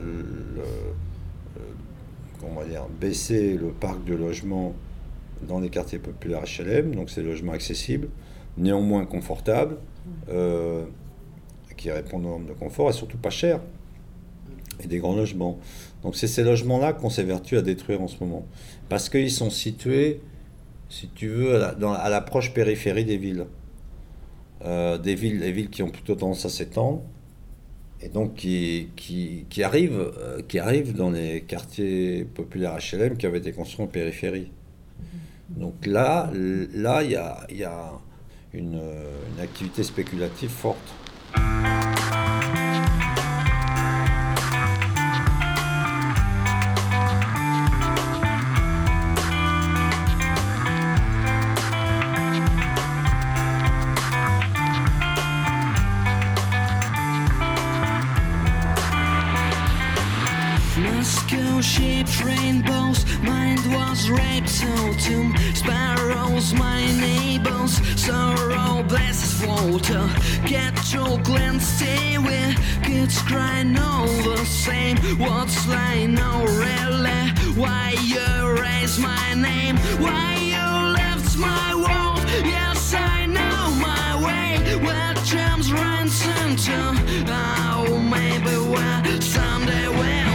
va dire, baisser le parc de logements dans les quartiers populaires HLM, donc ces logements accessibles, néanmoins confortables, euh, qui répondent aux normes de confort et surtout pas chers, et des grands logements. Donc c'est ces logements-là qu'on s'évertue à détruire en ce moment, parce qu'ils sont situés, si tu veux, à la- dans- à l'approche périphérie des villes. Euh, des villes, des villes qui ont plutôt tendance à s'étendre, et donc qui, qui, qui, arrivent, euh, qui arrivent dans les quartiers populaires HLM qui avaient été construits en périphérie. Donc là, là, il y a, y a une, une activité spéculative forte. Mind was raped so tomb sparrows, my neighbors, sorrow blesses water. Get your glance, stay with kids crying all the same. What's lying no really? Why you raise my name? Why you left my world? Yes, I know my way. Where gems run center. Oh, maybe where someday we'll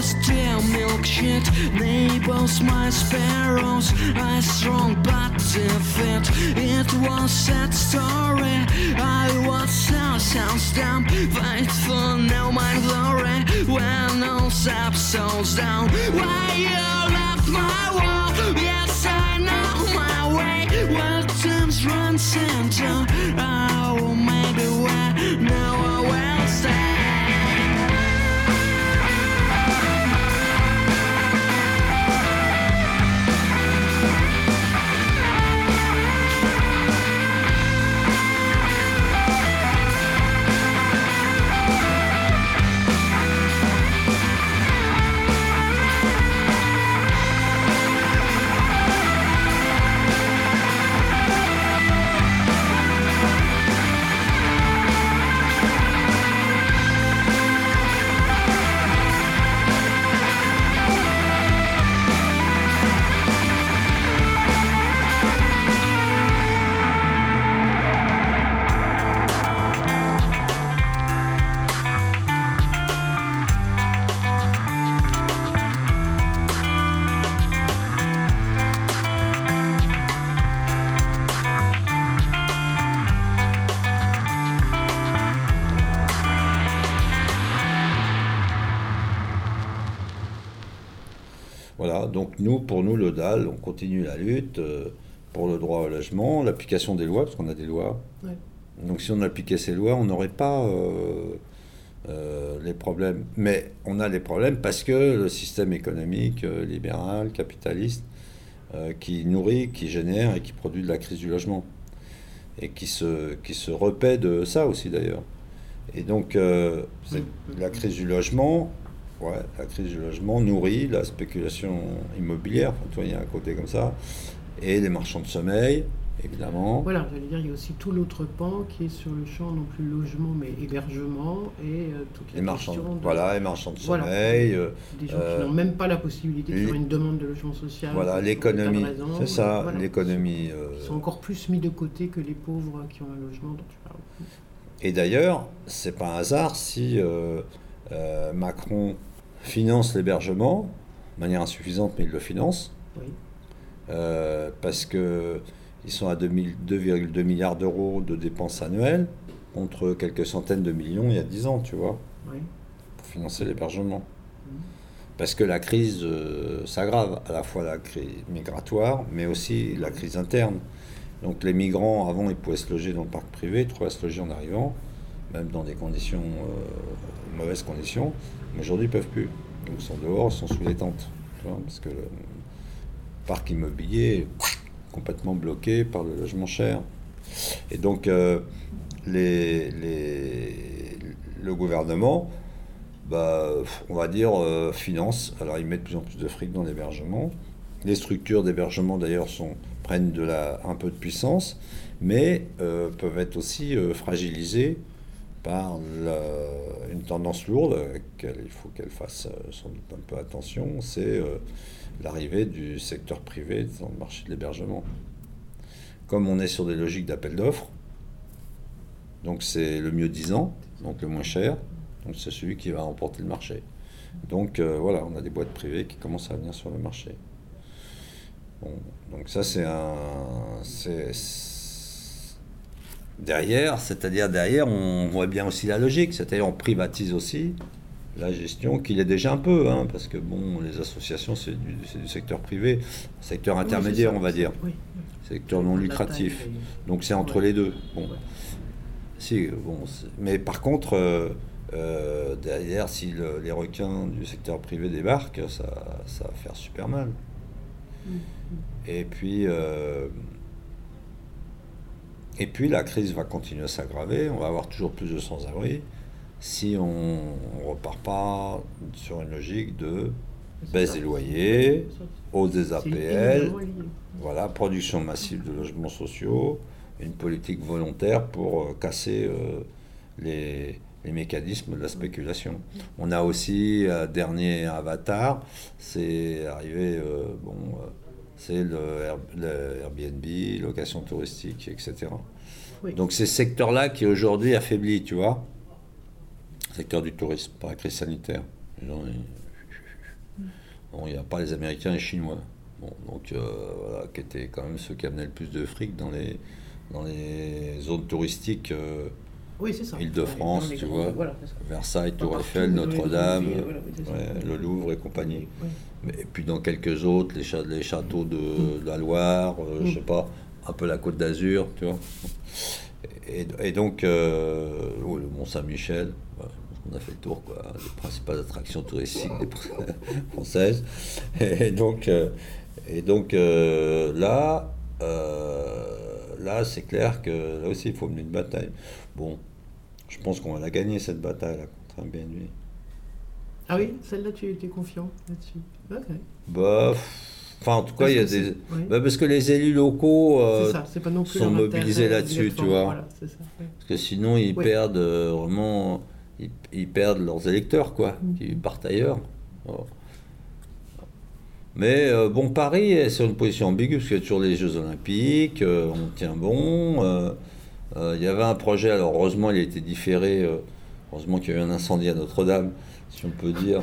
drugs with stale milk shit. Neighbors, my sparrows, I strong but defeat. It was sad story. I was so so dumb, fight for no my glory. When all subsouls down, why you left my world? Yes, I know my way. Where times run center. Oh, maybe where now I will stand. Nous, pour nous, le DAL, on continue la lutte euh, pour le droit au logement, l'application des lois, parce qu'on a des lois. Ouais. Donc si on appliquait ces lois, on n'aurait pas euh, euh, les problèmes. Mais on a des problèmes parce que le système économique euh, libéral, capitaliste, euh, qui nourrit, qui génère et qui produit de la crise du logement. Et qui se, qui se repaît de ça aussi d'ailleurs. Et donc euh, la crise du logement, ouais, la crise du logement nourrit la spéculation immobilière, enfin, tu vois, il y a un côté comme ça, et les marchands de sommeil, évidemment. Voilà, j'allais dire, il y a aussi tout l'autre pan qui est sur le champ, non plus logement, mais hébergement et euh, toutes les marchands, de- voilà, les marchands de Voilà. sommeil, euh, des gens euh, qui n'ont même pas la possibilité de faire une demande de logement social. voilà, l'économie, c'est ça, voilà. l'économie. euh, Ils sont encore plus mis de côté que les pauvres qui ont un logement dont tu parles. Et d'ailleurs, c'est pas un hasard si euh, euh, Macron finance l'hébergement, de manière insuffisante, mais il le finance, Oui. euh, parce que ils sont à 2000 2,2 milliards d'euros de dépenses annuelles, contre quelques centaines de millions il y a 10 ans, tu vois, oui. pour financer l'hébergement. Parce que la crise euh, s'aggrave, à la fois la crise migratoire, mais aussi la crise interne. Donc les migrants, avant, ils pouvaient se loger dans le parc privé, ils trouvaient à se loger en arrivant, même dans des conditions, euh, mauvaises conditions. Aujourd'hui, ils ne peuvent plus. Ils sont dehors, ils sont sous les tentes. parce que le parc immobilier est complètement bloqué par le logement cher. Et donc, euh, les, les- le gouvernement, bah, on va dire, euh, finance. Alors, ils mettent de plus en plus de fric dans l'hébergement. Les structures d'hébergement, d'ailleurs, prennent de la, un peu de puissance, mais euh, peuvent être aussi fragilisées par la- une tendance lourde à laquelle il faut qu'elle fasse euh, sans doute un peu attention, c'est euh, l'arrivée du secteur privé dans le marché de l'hébergement. Comme on est sur des logiques d'appel d'offres, donc c'est le mieux disant, donc le moins cher, donc c'est celui qui va remporter le marché. Donc euh, voilà, on a des boîtes privées qui commencent à venir sur le marché. Bon, donc ça c'est un... Derrière, c'est-à-dire derrière, on voit bien aussi la logique, c'est-à-dire on privatise aussi la gestion, qu'il est déjà un peu, hein, parce que bon, les associations c'est du, secteur privé, secteur intermédiaire ça, on va dire, Oui. secteur non lucratif. Donc c'est entre Ouais. les deux. Bon. Ouais. Si, bon, mais par contre, euh, euh, derrière, si le- les requins du secteur privé débarquent, ça, ça va faire super mal. Mm. Et puis, euh, et puis la crise va continuer à s'aggraver. On va avoir toujours plus de sans-abri si on ne repart pas sur une logique de baisse des loyers, hausse des APL, voilà, production massive de logements sociaux, une politique volontaire pour euh, casser euh, les, les mécanismes de la spéculation. On a aussi un dernier avatar, c'est arrivé, euh, bon, euh, c'est le, Air- le Airbnb, location touristique, etc. Oui. Donc ces secteurs-là qui aujourd'hui affaiblis, tu vois, secteur du tourisme par la crise sanitaire. Les gens, ils- Bon, il n'y a pas les Américains et les Chinois. Bon, donc euh, voilà, qui étaient quand même ceux qui amenaient le plus de fric dans les, dans les zones touristiques, euh, Oui, c'est ça. Île-de-France, les tu vois. Voilà. Versailles, Tour Eiffel, les Notre-Dame, voilà, le Louvre et compagnie. Mais, et puis dans quelques autres, les, les châteaux de, de la Loire, euh, je sais pas, un peu la Côte d'Azur, tu vois. Et, et donc, euh, oh, le Mont-Saint-Michel, on a fait le tour, quoi, des principales attractions touristiques françaises. Et donc, euh, et donc euh, là, euh, là c'est clair que là aussi, il faut mener une bataille. Bon, je pense qu'on va la gagner, cette bataille là, contre Airbnb. Ah oui, celle-là, tu étais confiant là-dessus. Bah, enfin, en tout cas, il y a des. oui. Bah, parce que les élus locaux, euh, c'est ça, c'est pas non plus sont mobilisés là-dessus, tu vois. Voilà, ça. parce que sinon, ils Oui. perdent euh, vraiment. Ils, ils perdent leurs électeurs, quoi. Mhm. Ils partent ailleurs. Mais euh, bon, Paris est sur une position ambiguë, parce qu'il y a toujours les Jeux Olympiques, on tient bon. Euh, il y avait un projet, alors heureusement, il a été différé. euh, heureusement qu'il y a eu un incendie à Notre-Dame, si on peut dire.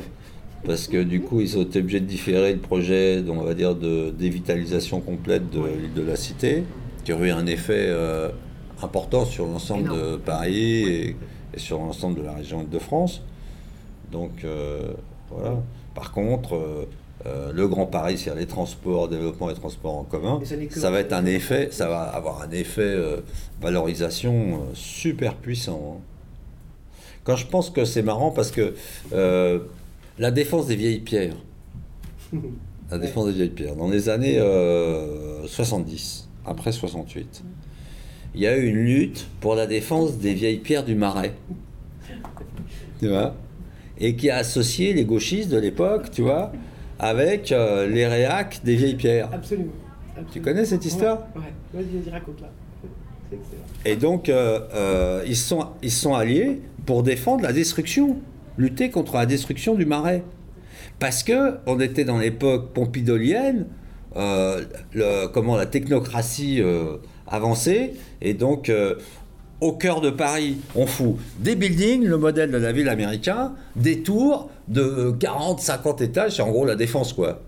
Parce que du coup, ils ont été obligés de différer le projet, on va dire, de dévitalisation complète de l'île de la Cité, qui aurait eu un effet euh, important sur l'ensemble de. Paris et, et sur l'ensemble de la région Île-de-France. Donc, euh, voilà. Par contre, euh, euh, le Grand Paris, c'est-à-dire les transports, développement des transports en commun, Et ça va être un effet, ça va avoir un effet euh, valorisation euh, super puissant. hein. Quand je pense que c'est marrant parce que la défense des vieilles pierres, la défense des vieilles pierres, dans les années euh, 70, après 68, il y a eu une lutte pour la défense des vieilles pierres du Marais. Tu vois? Et qui a associé les gauchistes de l'époque, tu vois, avec euh, les réacs des vieilles pierres. Absolument. Tu connais cette histoire? Ouais, ouais. vas-y, raconte-la. C'est excellent. Et donc, euh, euh, ils, sont, ils sont alliés pour défendre la destruction, lutter contre la destruction du marais. Parce que on était dans l'époque pompidolienne, euh, le- comment la technocratie euh, avançait, et donc euh, au cœur de Paris, on fout des buildings, le modèle de la ville américain, des tours de 40, 50 étages, c'est en gros la défense quoi.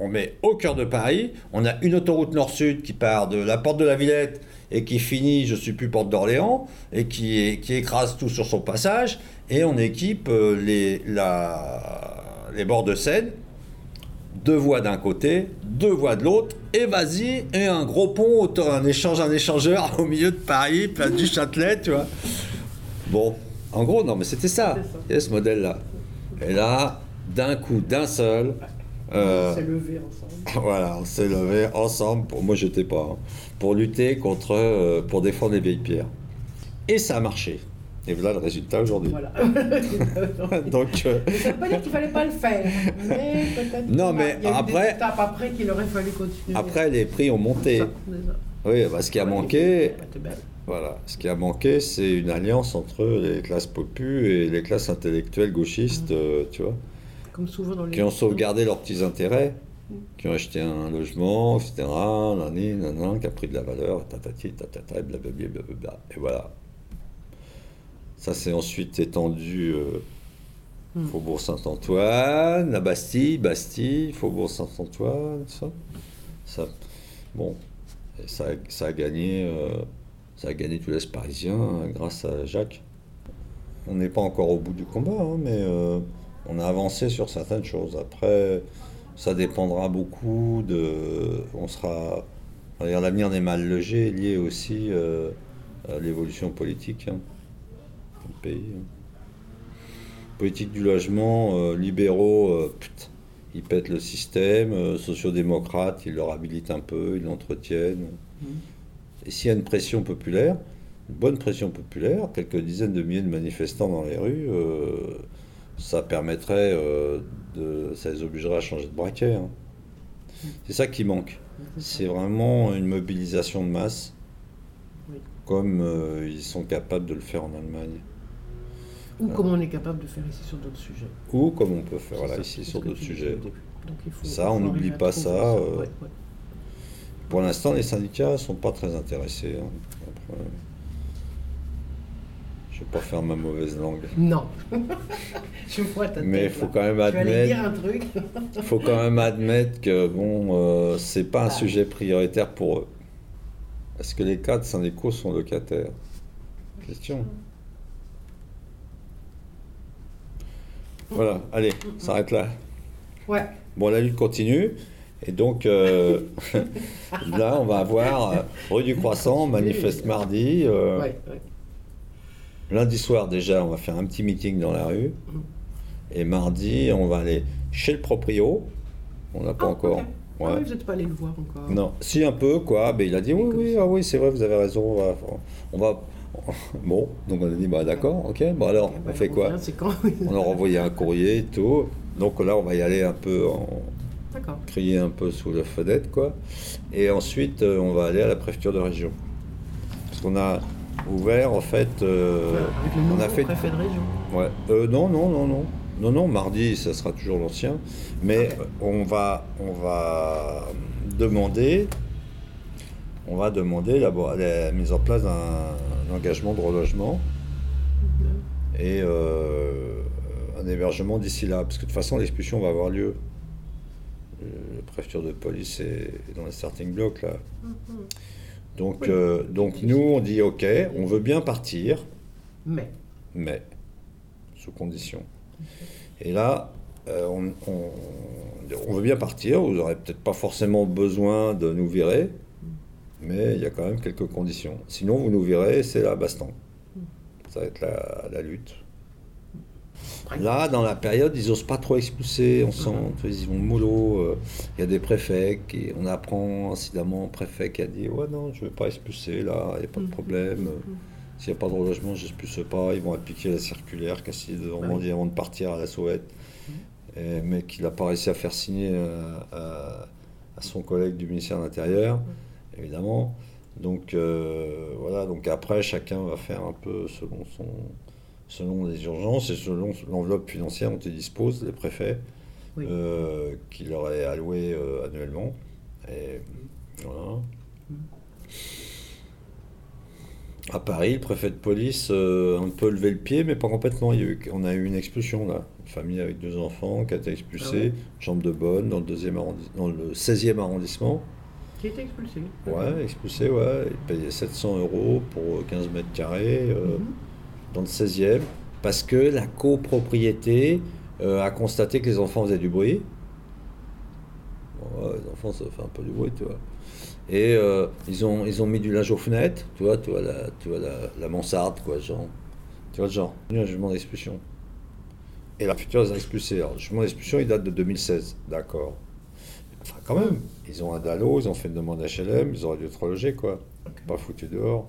On met au cœur de Paris, on a une autoroute nord-sud qui part de la porte de la Villette et qui finit, je ne sais plus, porte d'Orléans, et qui, qui écrase tout sur son passage, et on équipe euh, les, les bords de Seine, deux voies d'un côté, deux voies de l'autre, et vas-y, et un gros pont, autant un échange, un échangeur au milieu de Paris, place du Châtelet, tu vois. Bon, en gros, non, mais c'était ça, C'est ça. il y avait ce modèle-là. Et là, d'un coup, d'un seul, euh, On s'est levé ensemble. voilà, on s'est levé ensemble, pour, moi j'étais pas, hein, pour lutter contre, euh, pour défendre les vieilles pierres. Et ça a marché. Et voilà le résultat aujourd'hui. Voilà. Donc, euh, Mais ça veut pas dire qu'il fallait pas le faire. Mais peut-être Non, mais il y a eu après- des étapes après qu'il aurait fallu continuer. après, les prix ont monté. Ça. Oui, bah, ce qui a Ouais, manqué, voilà, ce qui a manqué, c'est une alliance entre les classes popus et les classes intellectuelles gauchistes, euh, tu vois, Comme souvent dans les. qui ont sauvegardé leurs petits intérêts, qui ont acheté un logement, etc., nani, nanan, qui a pris de la valeur, tatati, tatata, blablabla. Et voilà. Ça s'est ensuite étendu Hmm. Faubourg Saint-Antoine, la Bastille, Bastille, Faubourg Saint-Antoine, ça. ça. Bon, et ça, a- ça a gagné, euh, ça a gagné tout l'Est parisien hein, grâce à Jacques. On n'est pas encore au bout du combat, hein, mais euh, on a avancé sur certaines choses. Après, ça dépendra beaucoup de. On sera. L'avenir des mal logés est lié aussi euh, à l'évolution politique hein, pays. hein. Politique du logement, euh, libéraux, euh, ils pètent le système. euh, sociodémocrates, ils le réhabilitent un peu, ils l'entretiennent. Et s'il y a une pression populaire, une bonne pression populaire, quelques dizaines de milliers de manifestants dans les rues, ça permettrait de. ça les obligerait à changer de braquet. hein. C'est ça qui manque. C'est vraiment une mobilisation de masse, Oui. comme euh, ils sont capables de le faire en Allemagne. Ou comme on est capable de faire ici sur d'autres sujets. Ou comme on peut faire ça, ici sur d'autres sujets. Donc, il faut- Ça, il on n'oublie pas ça, euh, Ouais, ouais. Pour l'instant, les syndicats ne sont pas très intéressés. hein. Après, je ne vais pas faire ma mauvaise langue. Non. Je vois ta tête. Mais il faut là. quand même admettre, un truc. faut quand même admettre que bon, euh, c'est pas un Ah. sujet prioritaire pour eux. Est-ce que les cadres syndicaux sont locataires? Question. Voilà, allez, on s'arrête là. Ouais. Bon, la lutte continue. Et donc, euh, là, on va avoir euh, rue du Croissant, manifeste mardi. euh, Ouais, ouais. Lundi soir, déjà, on va faire un petit meeting dans la rue. Mm. Et mardi, on va aller chez le proprio. On n'a pas Ah, encore. Ouais. Ah oui, vous n'êtes pas allé le voir encore. Non, si un peu, quoi. Mais il a dit oui, oui, ça. ah oui, c'est vrai, vous avez raison. On va, on va- Bon, donc on a dit bah d'accord, ok. Bon alors, on bah, fait quoi quand On leur a envoyé un courrier et tout. Donc là, on va y aller un peu en crier un peu sous la fenêtre, quoi. Et ensuite, euh, on va aller à la préfecture de région. Parce qu'on a ouvert, en fait, euh, Avec le on a fait préfet de région. Ouais. Euh, non, non, non, non. Non, non, mardi, ça sera toujours l'ancien. Mais euh, on va, on va demander, on va demander la, la mise en place d'un un engagement de relogement et euh, un hébergement d'ici là. Parce que de toute façon, l'expulsion va avoir lieu. Euh, La préfecture de police est dans le starting block là. Donc, Oui. euh, donc nous, on dit OK, on veut bien partir Mais. mais sous condition. Et là, euh, on, on- on veut bien partir, vous n'aurez peut-être pas forcément besoin de nous virer, mais il y a quand même quelques conditions. Sinon, vous nous virez, c'est la baston. Ça va être la, la lutte. Là, dans la période, ils n'osent pas trop expulser, on sent, vois, ils vont mollo. euh, Il y a des préfets, qui, on apprend incidemment un préfet qui a dit Ouais, non, je ne vais pas expulser, là, il n'y a pas de problème. S'il n'y a pas de relogement, je n'expulse pas. Ils vont appliquer la circulaire qu'a signée de Normandie avant de partir à la. Et- mais qu'il n'a pas réussi à faire signer euh, à, à son collègue du ministère de l'Intérieur, évidemment. Donc euh, voilà, donc après, chacun va faire un peu selon, son, selon les urgences et selon l'enveloppe financière dont il dispose, les préfets, Oui. euh, qui leur est alloué euh, annuellement. Et voilà. À Paris, le préfet de police euh, a un peu levé le pied, mais pas complètement. Il y a eu- on a eu une expulsion là. Une famille avec deux enfants qui a été expulsée, chambre de bonne, dans le, deuxième arrondi- dans le 16e arrondissement. Qui été expulsé. Ouais, expulsé, ouais. Il payait 700 euros pour 15 mètres carrés euh, Mhm. dans le 16e, parce que la copropriété euh, a constaté que les enfants faisaient du bruit. Bon, ouais, les enfants, ça fait un peu du bruit, tu vois. Et euh, ils, ont, ils ont mis du linge aux fenêtres, tu vois, tu vois, la, tu vois la, la mansarde, quoi, genre. Tu vois genre. Un jugement d'expulsion. Et la future expulsés. Alors, le jugement d'expulsion, il date de 2016, d'accord. Enfin, quand même, ils ont un DALO, ils ont fait une demande HLM, ils auraient dû être relogés, quoi. Pas foutus dehors.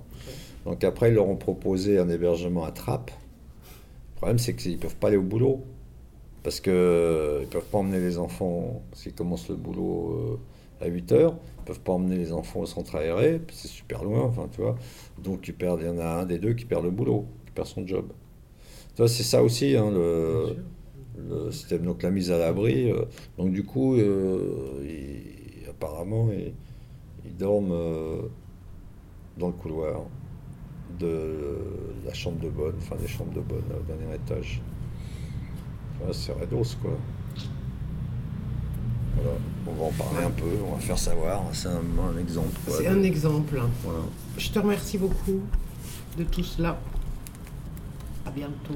Donc après, ils leur ont proposé un hébergement à Trappes. Le problème, c'est qu'ils ne peuvent pas aller au boulot. Parce qu'ils ne peuvent pas emmener les enfants, parce qu'ils commencent le boulot euh, à 8 heures. Ils ne peuvent pas emmener les enfants au centre aéré, c'est super loin, enfin, tu vois. Donc, il y en a un des deux qui perd le boulot, qui perd son job. Tu vois, c'est ça aussi, hein, le, le système, donc la mise à l'abri. euh, donc du coup, euh, apparemment, ils, ils dorment euh, dans le couloir de la chambre de bonne, enfin des chambres de bonne au dernier étage. Ouais, c'est Redos, quoi. Voilà, on va en parler un peu, on va faire savoir, c'est un, un exemple. C'est un exemple. Voilà. Je te remercie beaucoup de tout cela. À bientôt.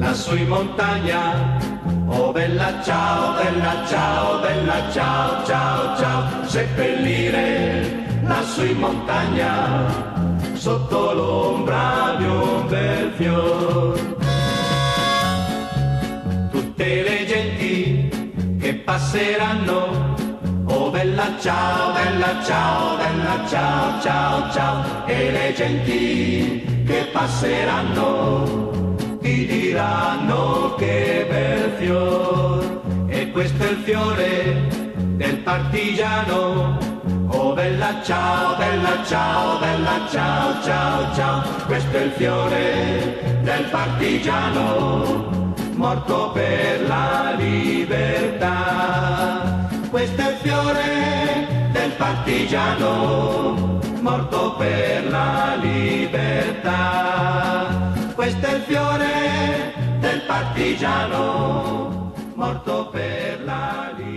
lassù in montagna. Oh bella ciao, bella ciao, bella ciao, ciao, ciao, seppellire lassù in montagna, sotto l'ombra di un bel fior. Tutte le genti che passeranno, oh bella ciao, bella ciao, bella ciao, ciao, ciao, e le genti che passeranno ti diranno che bel fior. E questo è il fiore del partigiano. Oh bella ciao bella ciao bella ciao ciao ciao. Questo è il fiore del partigiano morto per la libertà. Questo è il fiore del partigiano morto per la libertà questo è il fiore del partigiano morto per la libertà.